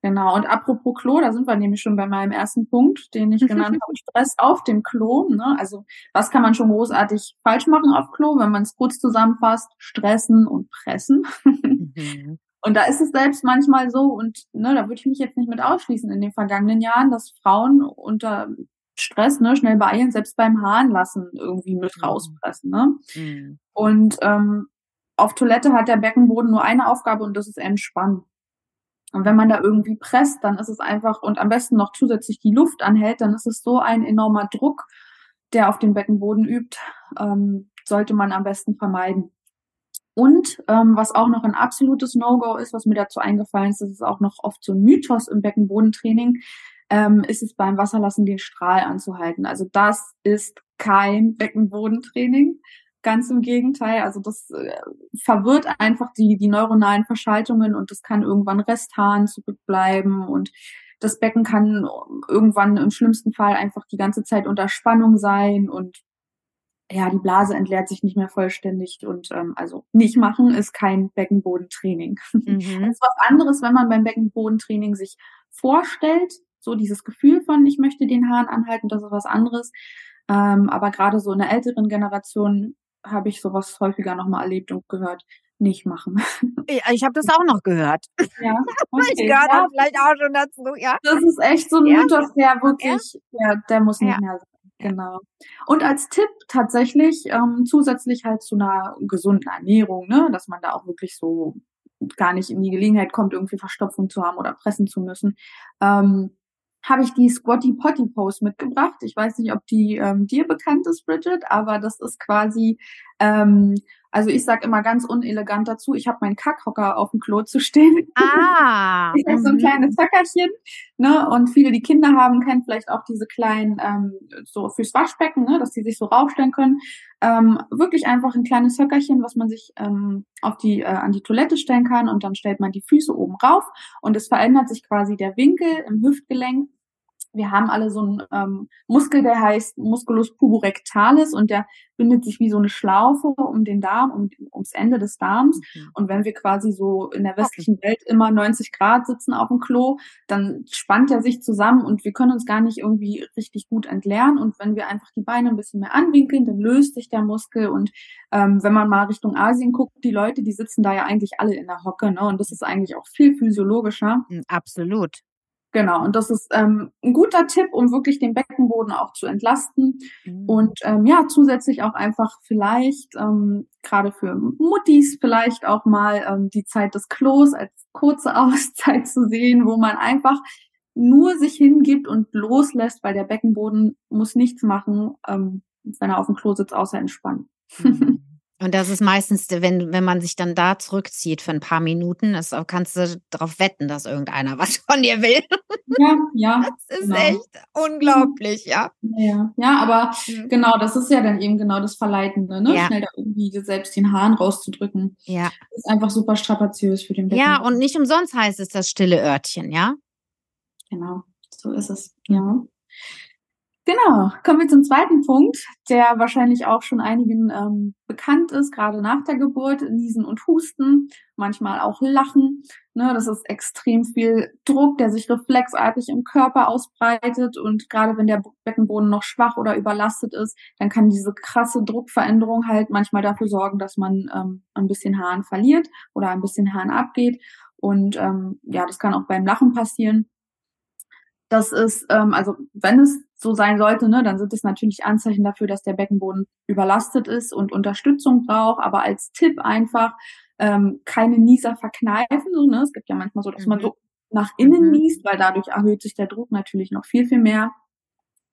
Genau, und apropos Klo, da sind wir nämlich schon bei meinem ersten Punkt, den ich genannt habe, [laughs] Stress auf dem Klo. Ne? Also was kann man schon großartig falsch machen auf Klo, wenn man es kurz zusammenfasst, stressen und pressen. Mhm. [laughs] Und da ist es selbst manchmal so, und ne, da würde ich mich jetzt nicht mit ausschließen in den vergangenen Jahren, dass Frauen unter Stress ne, schnell beeilen, selbst beim Haaren lassen irgendwie mit mhm. rauspressen. Ne? Mhm. Und ähm, auf Toilette hat der Beckenboden nur eine Aufgabe und das ist entspannen. Und wenn man da irgendwie presst, dann ist es einfach und am besten noch zusätzlich die Luft anhält, dann ist es so ein enormer Druck, der auf den Beckenboden übt, ähm, sollte man am besten vermeiden. Und ähm, was auch noch ein absolutes No-Go ist, was mir dazu eingefallen ist, das ist auch noch oft so ein Mythos im Beckenbodentraining, ähm, ist es beim Wasserlassen den Strahl anzuhalten. Also das ist kein Beckenbodentraining. Ganz im Gegenteil, also das äh, verwirrt einfach die, die neuronalen Verschaltungen und das kann irgendwann Resthahn zurückbleiben und das Becken kann irgendwann im schlimmsten Fall einfach die ganze Zeit unter Spannung sein und ja, die Blase entleert sich nicht mehr vollständig und ähm, also nicht machen ist kein Beckenbodentraining. Mhm. Das ist was anderes, wenn man beim Beckenbodentraining sich vorstellt, so dieses Gefühl von, ich möchte den Hahn anhalten, das ist was anderes. Ähm, aber gerade so in der älteren Generation habe ich sowas häufiger nochmal erlebt und gehört, nicht machen. [laughs] Ich habe das auch noch gehört. Ja, [laughs] okay. ich gehört ja. vielleicht auch schon dazu, ja. Das ist echt so ein ja. Mythos, der wirklich, ja. der muss nicht ja. mehr sein. Genau. Und als Tipp tatsächlich ähm, zusätzlich halt zu einer gesunden Ernährung, ne, dass man da auch wirklich so gar nicht in die Gelegenheit kommt, irgendwie Verstopfung zu haben oder pressen zu müssen, ähm, habe ich die Squatty Potty Pose mitgebracht. Ich weiß nicht, ob die ähm, dir bekannt ist, Bridget, aber das ist quasi, ähm, also ich sag immer ganz unelegant dazu, ich habe meinen Kackhocker auf dem Klo zu stehen. Ah. [laughs] ich habe so ein mhm. kleines Höckerchen, ne? Und viele, die Kinder haben, kennen vielleicht auch diese kleinen, ähm, so fürs Waschbecken, ne, dass die sich so raufstellen können. Ähm, wirklich einfach ein kleines Höckerchen, was man sich ähm, auf die äh, an die Toilette stellen kann und dann stellt man die Füße oben rauf und es verändert sich quasi der Winkel im Hüftgelenk wir haben alle so einen ähm, Muskel, der heißt Musculus puborectalis und der bindet sich wie so eine Schlaufe um den Darm, um, ums Ende des Darms. Mhm. Und wenn wir quasi so in der westlichen. Welt immer 90 Grad sitzen auf dem Klo, dann spannt er sich zusammen und wir können uns gar nicht irgendwie richtig gut entleeren. Und wenn wir einfach die Beine ein bisschen mehr anwinkeln, dann löst sich der Muskel. Und ähm, wenn man mal Richtung Asien guckt, die Leute, die sitzen da ja eigentlich alle in der Hocke, ne? Und das ist eigentlich auch viel physiologischer. Hm, absolut. Genau, und das ist ähm, ein guter Tipp, um wirklich den Beckenboden auch zu entlasten. Mhm. Und ähm, ja, zusätzlich auch einfach vielleicht, ähm, gerade für Muttis, vielleicht auch mal ähm, die Zeit des Klos als kurze [laughs] Auszeit zu sehen, wo man einfach nur sich hingibt und loslässt, weil der Beckenboden muss nichts machen, ähm, wenn er auf dem Klo sitzt, außer entspannen. Mhm. [laughs] Und das ist meistens, wenn, wenn man sich dann da zurückzieht für ein paar Minuten, ist, kannst du darauf wetten, dass irgendeiner [laughs] was von dir will. Ja, ja. [laughs] Das ist genau. echt unglaublich, ja. Ja, ja aber mhm. genau, das ist ja dann eben genau das Verleitende, ne? Ja. Schnell da irgendwie selbst den Hahn rauszudrücken. Ja. Das ist einfach super strapaziös für den Becken. Ja, und nicht umsonst heißt es das stille Örtchen, ja? Genau, so ist es, ja. Genau, kommen wir zum zweiten Punkt, der wahrscheinlich auch schon einigen ähm, bekannt ist, gerade nach der Geburt, Niesen und Husten, manchmal auch Lachen. Ne, das ist extrem viel Druck, der sich reflexartig im Körper ausbreitet und gerade wenn der Beckenboden noch schwach oder überlastet ist, dann kann diese krasse Druckveränderung halt manchmal dafür sorgen, dass man ähm, ein bisschen Haaren verliert oder ein bisschen Haaren abgeht. Und ähm, ja, das kann auch beim Lachen passieren. Das ist, ähm, also wenn es so sein sollte, ne, dann sind es natürlich Anzeichen dafür, dass der Beckenboden überlastet ist und Unterstützung braucht. Aber als Tipp einfach ähm, keine Nieser verkneifen. So, ne? Es gibt ja manchmal so, dass man mhm. so nach innen mhm. niest, weil dadurch erhöht sich der Druck natürlich noch viel, viel mehr.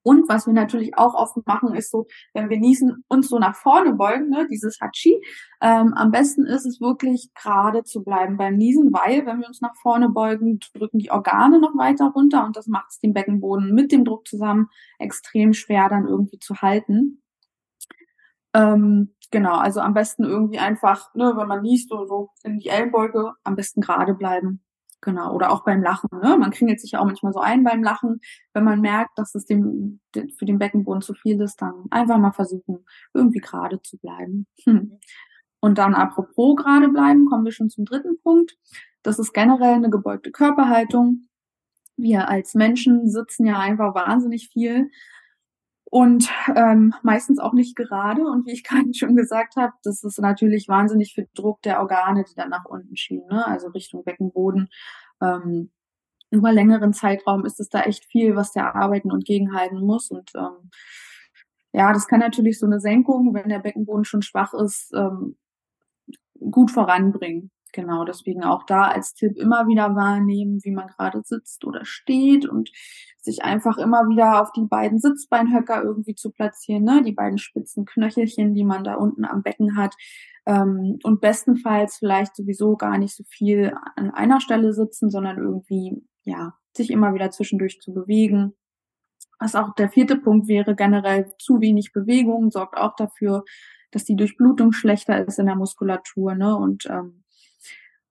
Und was wir natürlich auch oft machen, ist so, wenn wir niesen, uns so nach vorne beugen, ne, dieses Hachi. Ähm, am besten ist es wirklich gerade zu bleiben beim Niesen, weil wenn wir uns nach vorne beugen, drücken die Organe noch weiter runter und das macht es dem Beckenboden mit dem Druck zusammen extrem schwer dann irgendwie zu halten. Ähm, genau, also am besten irgendwie einfach, ne, wenn man niest oder so in die Ellenbeuge, am besten gerade bleiben. Genau, oder auch beim Lachen. Ne? Man kringelt sich ja auch manchmal so ein beim Lachen. Wenn man merkt, dass es dem, für den Beckenboden zu viel ist, dann einfach mal versuchen, irgendwie gerade zu bleiben. Hm. Und dann apropos gerade bleiben, kommen wir schon zum dritten Punkt. Das ist generell eine gebeugte Körperhaltung. Wir als Menschen sitzen ja einfach wahnsinnig viel und ähm, meistens auch nicht gerade. Und wie ich [laughs] gerade schon gesagt habe, das ist natürlich wahnsinnig viel Druck der Organe, die dann nach unten schieben, ne? also Richtung Beckenboden. Ähm, über längeren Zeitraum ist es da echt viel, was der arbeiten und gegenhalten muss. Und ähm, ja, das kann natürlich so eine Senkung, wenn der Beckenboden schon schwach ist, ähm, gut voranbringen. Genau, deswegen auch da als Tipp immer wieder wahrnehmen, wie man gerade sitzt oder steht und sich einfach immer wieder auf die beiden Sitzbeinhöcker irgendwie zu platzieren, ne? die beiden spitzen Knöchelchen, die man da unten am Becken hat. Ähm, und bestenfalls vielleicht sowieso gar nicht so viel an einer Stelle sitzen, sondern irgendwie, ja, sich immer wieder zwischendurch zu bewegen. Was auch der vierte Punkt wäre, generell zu wenig Bewegung sorgt auch dafür, dass die Durchblutung schlechter ist in der Muskulatur, ne? Und ähm,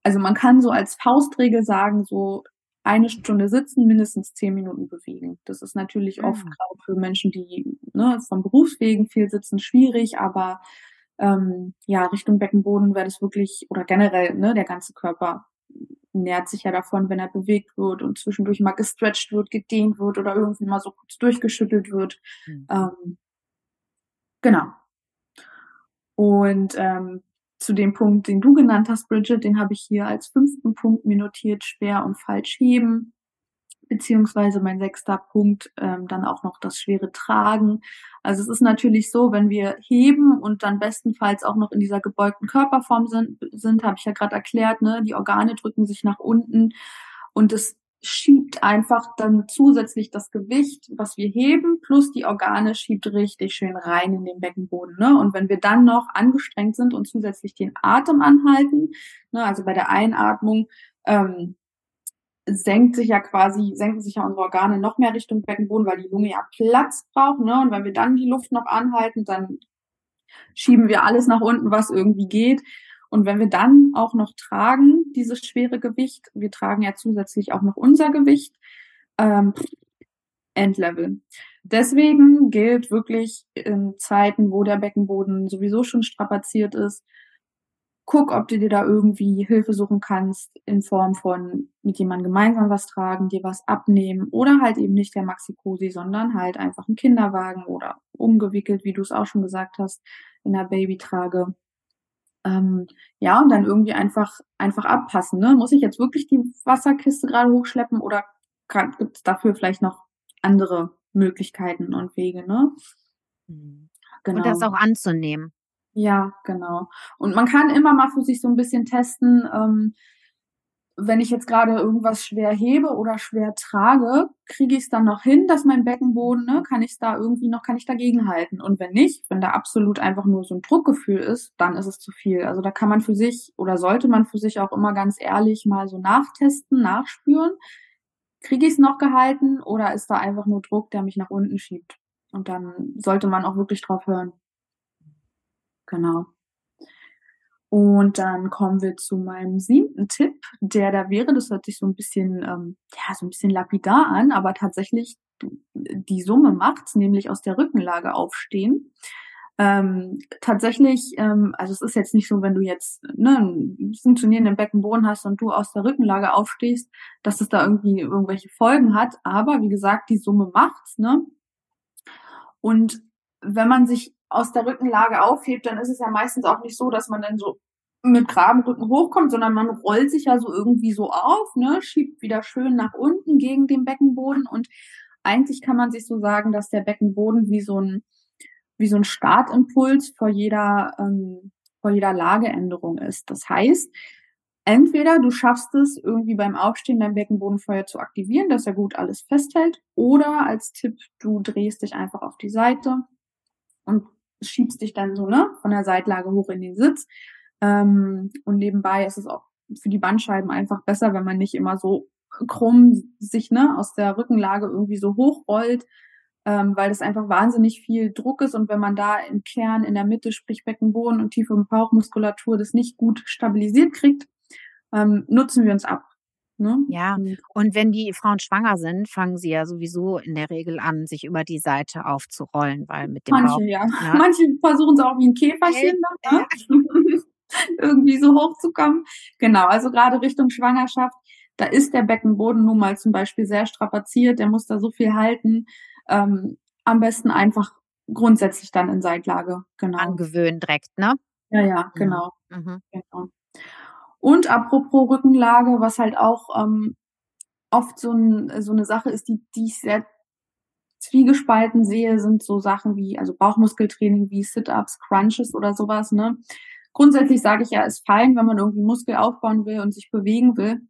also man kann so als Faustregel sagen, so eine Stunde sitzen, mindestens zehn Minuten bewegen. Das ist natürlich ja. oft gerade für Menschen, die ne, vom Berufswegen viel sitzen, schwierig, aber ähm, ja, Richtung Beckenboden wäre das wirklich, oder generell, ne, der ganze Körper nährt sich ja davon, wenn er bewegt wird und zwischendurch mal gestretched wird, gedehnt wird oder irgendwie mal so kurz durchgeschüttelt wird. Mhm. Ähm, genau. Und ähm, zu dem Punkt, den du genannt hast, Bridget, den habe ich hier als fünften Punkt mir notiert, schwer und falsch heben. beziehungsweise mein sechster Punkt ähm, dann auch noch das schwere Tragen. Also es ist natürlich so, wenn wir heben und dann bestenfalls auch noch in dieser gebeugten Körperform sind, sind habe ich ja gerade erklärt, ne, die Organe drücken sich nach unten und es schiebt einfach dann zusätzlich das Gewicht, was wir heben, plus die Organe schiebt richtig schön rein in den Beckenboden. Ne? Und wenn wir dann noch angestrengt sind und zusätzlich den Atem anhalten, ne, also bei der Einatmung ähm, senkt sich ja quasi, senken sich ja unsere Organe noch mehr Richtung Beckenboden, weil die Lunge ja Platz braucht, ne? Und wenn wir dann die Luft noch anhalten, dann schieben wir alles nach unten, was irgendwie geht. Und wenn wir dann auch noch tragen, dieses schwere Gewicht, wir tragen ja zusätzlich auch noch unser Gewicht, ähm, Endlevel. Deswegen gilt wirklich in Zeiten, wo der Beckenboden sowieso schon strapaziert ist, guck, ob du dir da irgendwie Hilfe suchen kannst in Form von mit jemandem gemeinsam was tragen, dir was abnehmen oder halt eben nicht der Maxi-Cosi, sondern halt einfach ein Kinderwagen oder umgewickelt, wie du es auch schon gesagt hast, in der Babytrage. Ähm, ja, und dann irgendwie einfach, einfach abpassen. Ne? Muss ich jetzt wirklich die Wasserkiste gerade hochschleppen oder gibt es dafür vielleicht noch andere Möglichkeiten und Wege, ne? Genau. Und das auch anzunehmen. Ja, genau. Und man kann immer mal für sich so ein bisschen testen, ähm, wenn ich jetzt gerade irgendwas schwer hebe oder schwer trage, kriege ich es dann noch hin, dass mein Beckenboden, ne, kann ich es da irgendwie noch, kann ich dagegen halten. Und wenn nicht, wenn da absolut einfach nur so ein Druckgefühl ist, dann ist es zu viel. Also da kann man für sich oder sollte man für sich auch immer ganz ehrlich mal so nachtesten, nachspüren. Kriege ich es noch gehalten oder ist da einfach nur Druck, der mich nach unten schiebt? Und dann sollte man auch wirklich drauf hören. Genau. Und dann kommen wir zu meinem siebten Tipp, der da wäre, das hört sich so ein bisschen, ähm, ja, so ein bisschen lapidar an, aber tatsächlich die Summe macht's, nämlich aus der Rückenlage aufstehen. Ähm, tatsächlich, ähm, also es ist jetzt nicht so, wenn du jetzt ne, einen funktionierenden Beckenboden hast und du aus der Rückenlage aufstehst, dass es da irgendwie irgendwelche Folgen hat. Aber wie gesagt, die Summe macht's, ne? Und wenn man sich aus der Rückenlage aufhebt, dann ist es ja meistens auch nicht so, dass man dann so mit geraden Rücken hochkommt, sondern man rollt sich ja so irgendwie so auf, ne, schiebt wieder schön nach unten gegen den Beckenboden und eigentlich kann man sich so sagen, dass der Beckenboden wie so ein wie so ein Startimpuls vor jeder ähm, vor jeder Lageänderung ist. Das heißt, entweder du schaffst es irgendwie beim Aufstehen dein Beckenbodenfeuer zu aktivieren, dass er gut alles festhält, oder als Tipp, du drehst dich einfach auf die Seite und schiebst dich dann so, ne, von der Seitlage hoch in den Sitz. Ähm, und nebenbei ist es auch für die Bandscheiben einfach besser, wenn man nicht immer so krumm sich, ne, aus der Rückenlage irgendwie so hochrollt, ähm, weil das einfach wahnsinnig viel Druck ist und wenn man da im Kern, in der Mitte, sprich Beckenboden und tiefe Bauchmuskulatur das nicht gut stabilisiert kriegt, ähm, nutzen wir uns ab. Ne? Ja, und wenn die Frauen schwanger sind, fangen sie ja sowieso in der Regel an, sich über die Seite aufzurollen, weil mit dem Manche, Bauch, ja. ja. [laughs] Manche versuchen es auch wie ein Käferchen, ja. ne? [laughs] irgendwie so hochzukommen. Genau, also gerade Richtung Schwangerschaft, da ist der Beckenboden nun mal zum Beispiel sehr strapaziert, der muss da so viel halten. Ähm, am besten einfach grundsätzlich dann in Seitlage, genau. Angewöhnen direkt, ne? Ja, ja, genau. Mhm. genau. Und apropos Rückenlage, was halt auch ähm, oft so, ein, so eine Sache ist, die, die ich sehr zwiegespalten sehe, sind so Sachen wie, also Bauchmuskeltraining wie Sit-Ups, Crunches oder sowas, ne? Grundsätzlich sage ich ja, ist fein, wenn man irgendwie Muskel aufbauen will und sich bewegen will.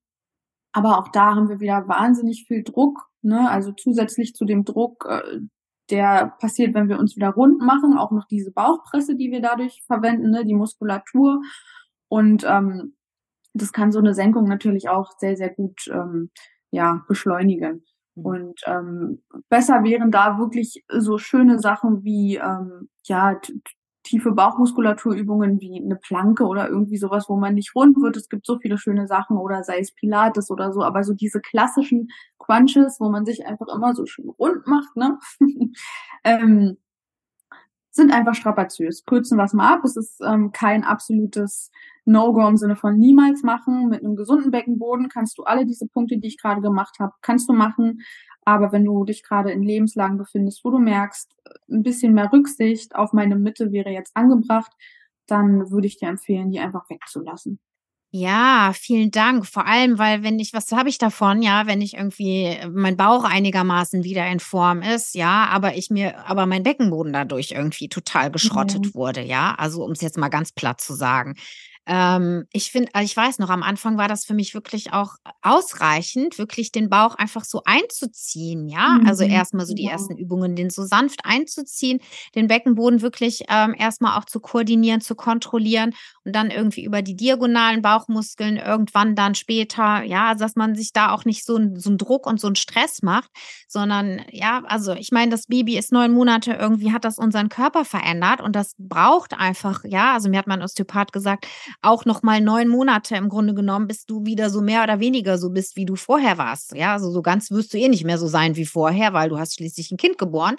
Aber auch da haben wir wieder wahnsinnig viel Druck, ne? Also zusätzlich zu dem Druck, äh, der passiert, wenn wir uns wieder rund machen, auch noch diese Bauchpresse, die wir dadurch verwenden, ne? die Muskulatur. Und ähm, das kann so eine Senkung natürlich auch sehr, sehr gut ähm, ja, beschleunigen. Mhm. Und ähm, besser wären da wirklich so schöne Sachen wie ähm, ja tiefe Bauchmuskulaturübungen wie eine Planke oder irgendwie sowas, wo man nicht rund wird. Es gibt so viele schöne Sachen oder sei es Pilates oder so, aber so diese klassischen Crunches, wo man sich einfach immer so schön rund macht, ne? [laughs] ähm, sind einfach strapaziös. Kürzen wir es mal ab. Es ist ähm, kein absolutes No-Go im Sinne von niemals machen. Mit einem gesunden Beckenboden kannst du alle diese Punkte, die ich gerade gemacht habe, kannst du machen. Aber wenn du dich gerade in Lebenslagen befindest, wo du merkst, ein bisschen mehr Rücksicht auf meine Mitte wäre jetzt angebracht, dann würde ich dir empfehlen, die einfach wegzulassen. Ja, vielen Dank. Vor allem, weil wenn ich was habe ich davon, ja, wenn ich irgendwie äh, mein Bauch einigermaßen wieder in Form ist, ja, aber ich mir aber mein Beckenboden dadurch irgendwie total geschrottet Ja. wurde, ja? Also, um es jetzt mal ganz platt zu sagen. Ähm, ich finde also, ich weiß noch, am Anfang war das für mich wirklich auch ausreichend, wirklich den Bauch einfach so einzuziehen, ja? Also, Mhm. erst mal so die Ja. ersten Übungen, den so sanft einzuziehen, den Beckenboden wirklich, ähm, erst mal auch zu koordinieren, zu kontrollieren und dann irgendwie über die diagonalen Bauchmuskeln irgendwann dann später ja, also, dass man sich da auch nicht so so 'n Druck und so 'n Stress macht, sondern ja, also, ich meine, das Baby ist 9 Monate, irgendwie hat das unseren Körper verändert und das braucht einfach ja, also, mir hat mein Osteopath gesagt, auch noch mal 9 Monate im Grunde genommen, bis du wieder so mehr oder weniger so bist, wie du vorher warst. Ja, also, so ganz wirst du eh nicht mehr so sein wie vorher, weil du hast schließlich 'n Kind geboren.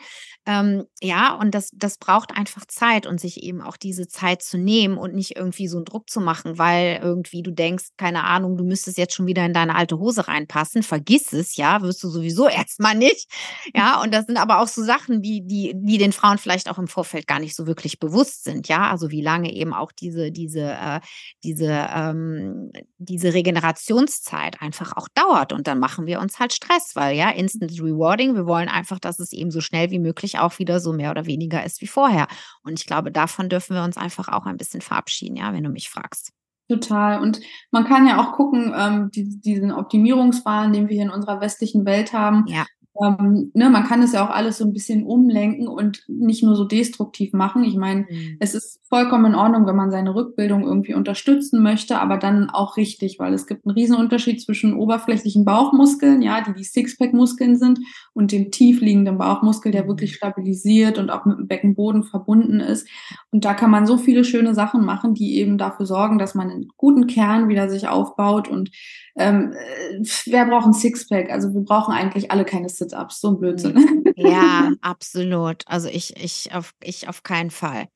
Ähm, ja, und das das braucht einfach Zeit und sich eben auch diese Zeit zu nehmen und nicht irgendwie so 'n Druck zu machen, weil irgendwie du denkst, keine Ahnung, du müsstest jetzt schon wieder in deine alte Hose reinpassen. Vergiss es, ja, wirst du sowieso [laughs] erst mal nicht. Ja, und das sind aber auch so Sachen, die die die den Frauen vielleicht auch im Vorfeld gar nicht so wirklich bewusst sind, ja? Also, wie lange eben auch diese diese äh, diese ähm, diese Regenerationszeit einfach auch dauert und dann machen wir uns halt Stress, weil ja, Instant Rewarding, wir wollen einfach, dass es eben so schnell wie möglich auch wieder so mehr oder weniger ist wie vorher. Und ich glaube, davon dürfen wir uns einfach auch ein bisschen verabschieden, ja, wenn du mich fragst. Total. Und man kann ja auch gucken, ähm, die diesen Optimierungswahn, den wir hier in unserer westlichen Welt haben, Ja. Ähm, ne, man kann das ja auch alles so 'n bisschen umlenken und nicht nur so destruktiv machen. Ich meine, Mhm. es ist vollkommen in Ordnung, wenn man seine Rückbildung irgendwie unterstützen möchte, aber dann auch richtig, weil es gibt 'n Riesenunterschied zwischen oberflächlichen Bauchmuskeln, ja, die die Sixpack-Muskeln sind und dem tief liegenden Bauchmuskel, der wirklich Mhm. stabilisiert und auch mit'm Beckenboden verbunden ist. Und da kann man so viele schöne Sachen machen, die eben dafür sorgen, dass man 'nen guten Kern wieder sich aufbaut und, ähm, äh, wer braucht 'n Sixpack? Also, wir brauchen eigentlich alle keine Sit-ups, so 'n Blödsinn. Ne. Ja, [laughs] absolut. Also, ich ich auf ich auf keinen Fall.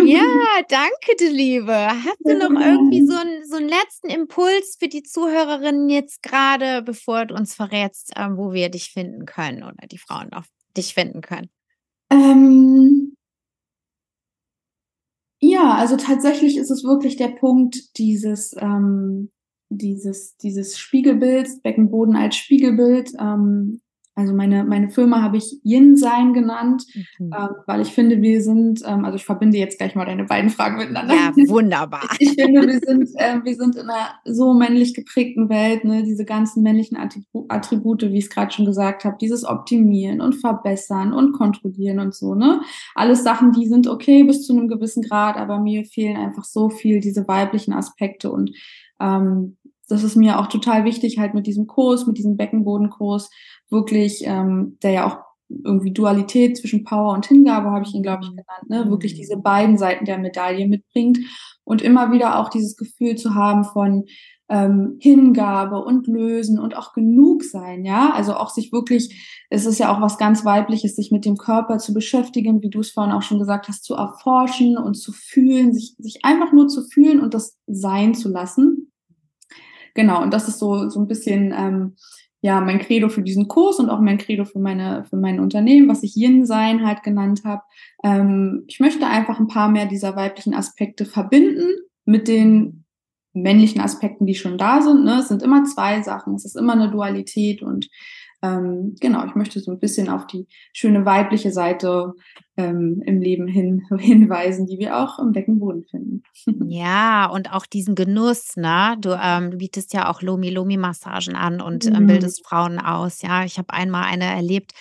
Ja, [laughs] danke, du Liebe. Hast du noch irgendwie so gern. 'n so 'n letzten Impuls für die Zuhörerinnen jetzt grade, bevor du uns verrätst, ähm, wo wir dich finden können oder die Frauen auch dich finden können? Ähm Ja, also, tatsächlich ist es wirklich der Punkt dieses ähm, dieses dieses Spiegelbilds, Beckenboden als Spiegelbild. Ähm, also, meine meine Firma habe ich Yin-Sein genannt, Mhm. ähm, weil ich finde, wir sind ähm, also, ich verbinde jetzt gleich mal deine beiden Fragen miteinander. Ja, wunderbar. [laughs] Ich finde, wir sind äh, wir sind in 'ner so männlich geprägten Welt, ne? Diese ganzen männlichen Attribute, wie ich's grad schon gesagt habe, dieses Optimieren und Verbessern und Kontrollieren und so, ne? Alles Sachen, die sind okay bis zu 'nem gewissen Grad, aber mir fehlen einfach so viel diese weiblichen Aspekte und, ähm, das ist mir auch total wichtig, halt mit diesem Kurs, mit diesem Beckenbodenkurs wirklich, ähm, der ja auch irgendwie Dualität zwischen Power und Hingabe, habe ich ihn, glaube ich, Mhm. genannt, ne? Wirklich diese Mhm. beiden Seiten der Medaille mitbringt und immer wieder auch dieses Gefühl zu haben von, ähm, Hingabe und Lösen und auch Genugsein, ja? Also, auch sich wirklich es ist ja auch was ganz Weibliches, sich mit dem Körper zu beschäftigen, wie du's vorhin auch schon gesagt hast, zu erforschen und zu fühlen, sich sich einfach nur zu fühlen und das sein zu lassen. Genau, und das ist so so 'n bisschen, ähm, ja, mein Credo für diesen Kurs und auch mein Credo für meine für mein Unternehmen, was ich Yin-Sein halt genannt habe. Ähm, ich möchte einfach 'n paar mehr dieser weiblichen Aspekte verbinden mit den männlichen Aspekten, die schon da sind, ne? Es sind immer 2 Sachen. Es ist immer 'ne Dualität und, ähm, genau, ich möchte so 'n bisschen auf die schöne weibliche Seite, ähm, im Leben hin [laughs] hinweisen, die wir auch im Beckenboden finden. [laughs] Ja, und auch diesen Genuss, ne? Du, ähm bietest ja auch Lomi-Lomi-Massagen an und, ähm, Mhm. bildest Frauen aus, ja? Ich habe einmal eine erlebt,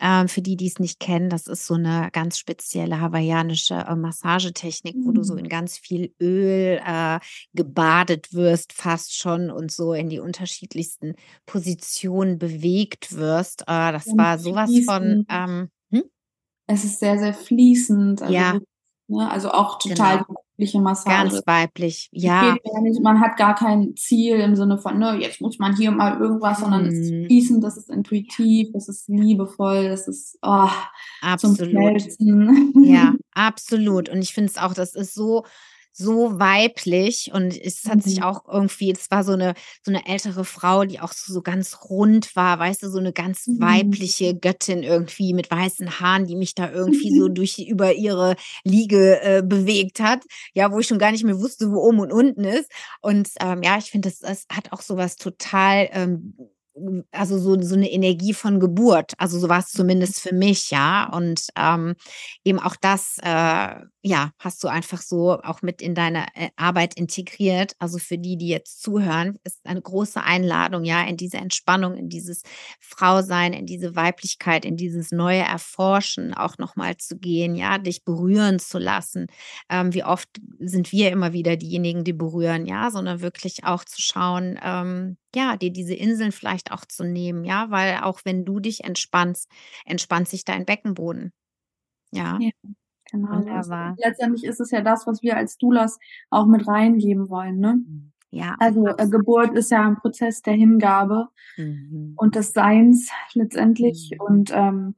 ähm, für die, die's nicht kennen, das ist so 'ne ganz spezielle hawaiianische, äh, Massagetechnik, wo du so Mhm. in ganz viel Öl, äh, gebadet wirst fast schon und so in die unterschiedlichsten Positionen bewegt wirst. Äh, das Und war so was von, fließend. ähm hm? Es ist sehr, sehr fließend, also Ja. ne, also auch total Genau. Weibliche Massage. Ganz weiblich, Es ja. man hat gar kein Ziel im Sinne von, ne, jetzt muss man hier mal irgendwas, sondern es ist Mhm. fließend, das ist intuitiv, das ist liebevoll, das ist, oh, zum Absolut. Schmelzen. Ja, [laughs] absolut. Und ich finde es auch, das ist so so weiblich und es hat mhm. sich auch irgendwie, es war so eine, so eine ältere Frau, die auch so, so ganz rund war, weißt du, so eine ganz mhm. weibliche Göttin irgendwie mit weißen Haaren, die mich da irgendwie so [laughs] durch über ihre Liege äh, bewegt hat, ja, wo ich schon gar nicht mehr wusste, wo oben und unten ist. Und ähm, ja, ich finde, das, das hat auch so was total ähm, also so, so eine Energie von Geburt. Also so war es zumindest für mich, ja. Und ähm, eben auch das, äh, ja, hast du einfach so auch mit in deine äh, Arbeit integriert. Also für die, die jetzt zuhören, ist eine große Einladung, ja, in diese Entspannung, in dieses Frausein, in diese Weiblichkeit, in dieses neue Erforschen auch nochmal zu gehen, ja, dich berühren zu lassen. Ähm, wie oft sind wir immer wieder diejenigen, die berühren, ja, sondern wirklich auch zu schauen, ähm, ja, dir diese Inseln vielleicht auch zu nehmen, ja, weil auch wenn du dich entspannst, entspannt sich dein Beckenboden. Ja. ja genau. Wunderbar. Letztendlich ist es ja das, was wir als Doulas auch mit reingeben wollen, ne? Mhm. Ja. Also äh, Geburt ist ja ein Prozess der Hingabe mhm. und des Seins letztendlich. Mhm. Und ähm,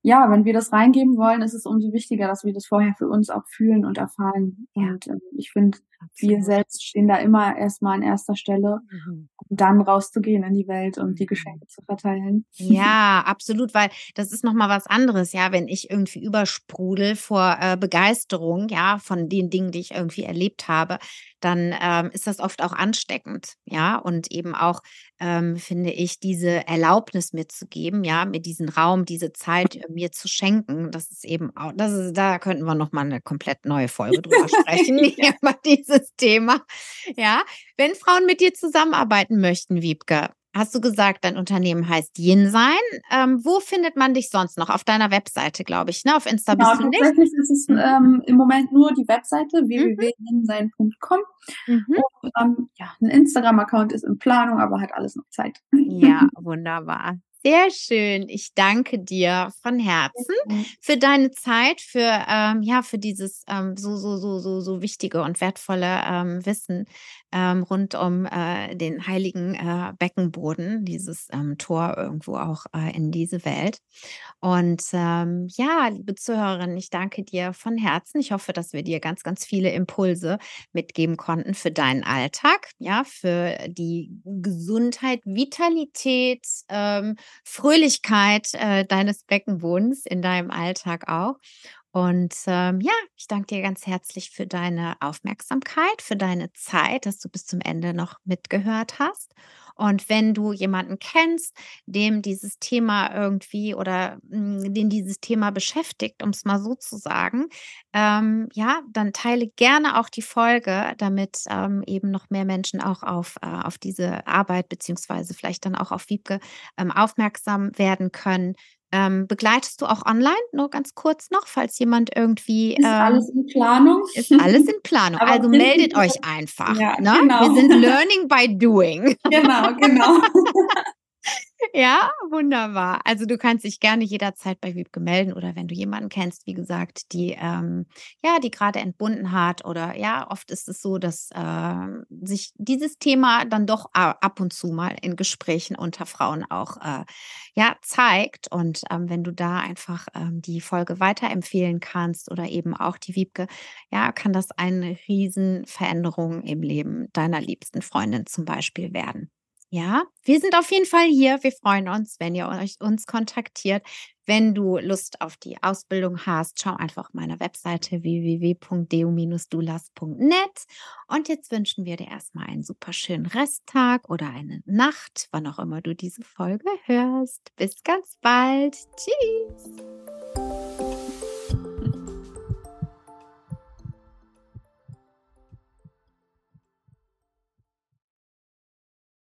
ja, wenn wir das reingeben wollen, ist es umso wichtiger, dass wir das vorher für uns auch fühlen und erfahren. Ja. Und äh, ich finde, wir selbst stehen da immer erstmal an erster Stelle, mhm. Dann rauszugehen in die Welt und die mhm. Geschenke zu verteilen. Ja, [laughs] absolut, weil das ist nochmal was anderes, ja, wenn ich irgendwie übersprudel vor äh, Begeisterung, ja, von den Dingen, die ich irgendwie erlebt habe, dann ähm, ist das oft auch ansteckend, ja, und eben auch, ähm, finde ich, diese Erlaubnis mitzugeben, ja, mir diesen Raum, diese Zeit äh, mir zu schenken, das ist eben auch, das ist, da könnten wir nochmal eine komplett neue Folge drüber [laughs] sprechen, [laughs] über dieses Thema, ja. Wenn Frauen mit dir zusammenarbeiten möchten, Wiebke, hast du gesagt, dein Unternehmen heißt Yin Sein. Ähm, wo findet man dich sonst noch? Auf deiner Webseite, glaube ich, ne? Auf Insta genau, bist du tatsächlich nicht? ist es mhm. ähm, im Moment nur die Webseite mhm. www.yinsein.com. Mhm. Und ähm, ja, ein Instagram-Account ist in Planung, aber hat alles noch Zeit. Ja, [laughs] wunderbar. Sehr schön. Ich danke dir von Herzen für deine Zeit, für ähm, ja für dieses ähm, so so so so so wichtige und wertvolle ähm, Wissen ähm, rund um äh, den heiligen äh, Beckenboden, dieses ähm, Tor irgendwo auch äh, in diese Welt. Und ähm, ja, liebe Zuhörerinnen, ich danke dir von Herzen. Ich hoffe, dass wir dir ganz ganz viele Impulse mitgeben konnten für deinen Alltag, ja, für die Gesundheit, Vitalität. Fröhlichkeit äh, deines Beckenbodens in deinem Alltag auch. Und ähm, ja, ich danke dir ganz herzlich für deine Aufmerksamkeit, für deine Zeit, dass du bis zum Ende noch mitgehört hast. Und wenn du jemanden kennst, dem dieses Thema irgendwie oder mh, hm, den dieses Thema beschäftigt, um es mal so zu sagen, ähm, ja, dann teile gerne auch die Folge, damit ähm, eben noch mehr Menschen auch auf, äh, auf diese Arbeit beziehungsweise vielleicht dann auch auf Wiebke ähm, aufmerksam werden können. Ähm, begleitest du auch online? Nur ganz kurz noch, falls jemand irgendwie. Ist ähm, alles in Planung. Ist alles in Planung. [laughs] also meldet euch einfach. Ja, ne? genau. Wir sind [laughs] Learning by Doing. Genau, genau. [laughs] Ja, wunderbar. Also du kannst dich gerne jederzeit bei Wiebke melden oder wenn du jemanden kennst, wie gesagt, die ähm, ja, die gerade entbunden hat oder ja, oft ist es so, dass äh, sich dieses Thema dann doch ab und zu mal in Gesprächen unter Frauen auch äh, ja zeigt und ähm, wenn du da einfach ähm, die Folge weiterempfehlen kannst oder eben auch die Wiebke, ja, kann das eine Riesenveränderung im Leben deiner liebsten Freundin zum Beispiel werden. Ja, wir sind auf jeden Fall hier. Wir freuen uns, wenn ihr euch uns kontaktiert. Wenn du Lust auf die Ausbildung hast, schau einfach auf meiner Webseite www.deu-dulas.net. Und jetzt wünschen wir dir erstmal einen super schönen Resttag oder eine Nacht, wann auch immer du diese Folge hörst. Bis ganz bald. Tschüss.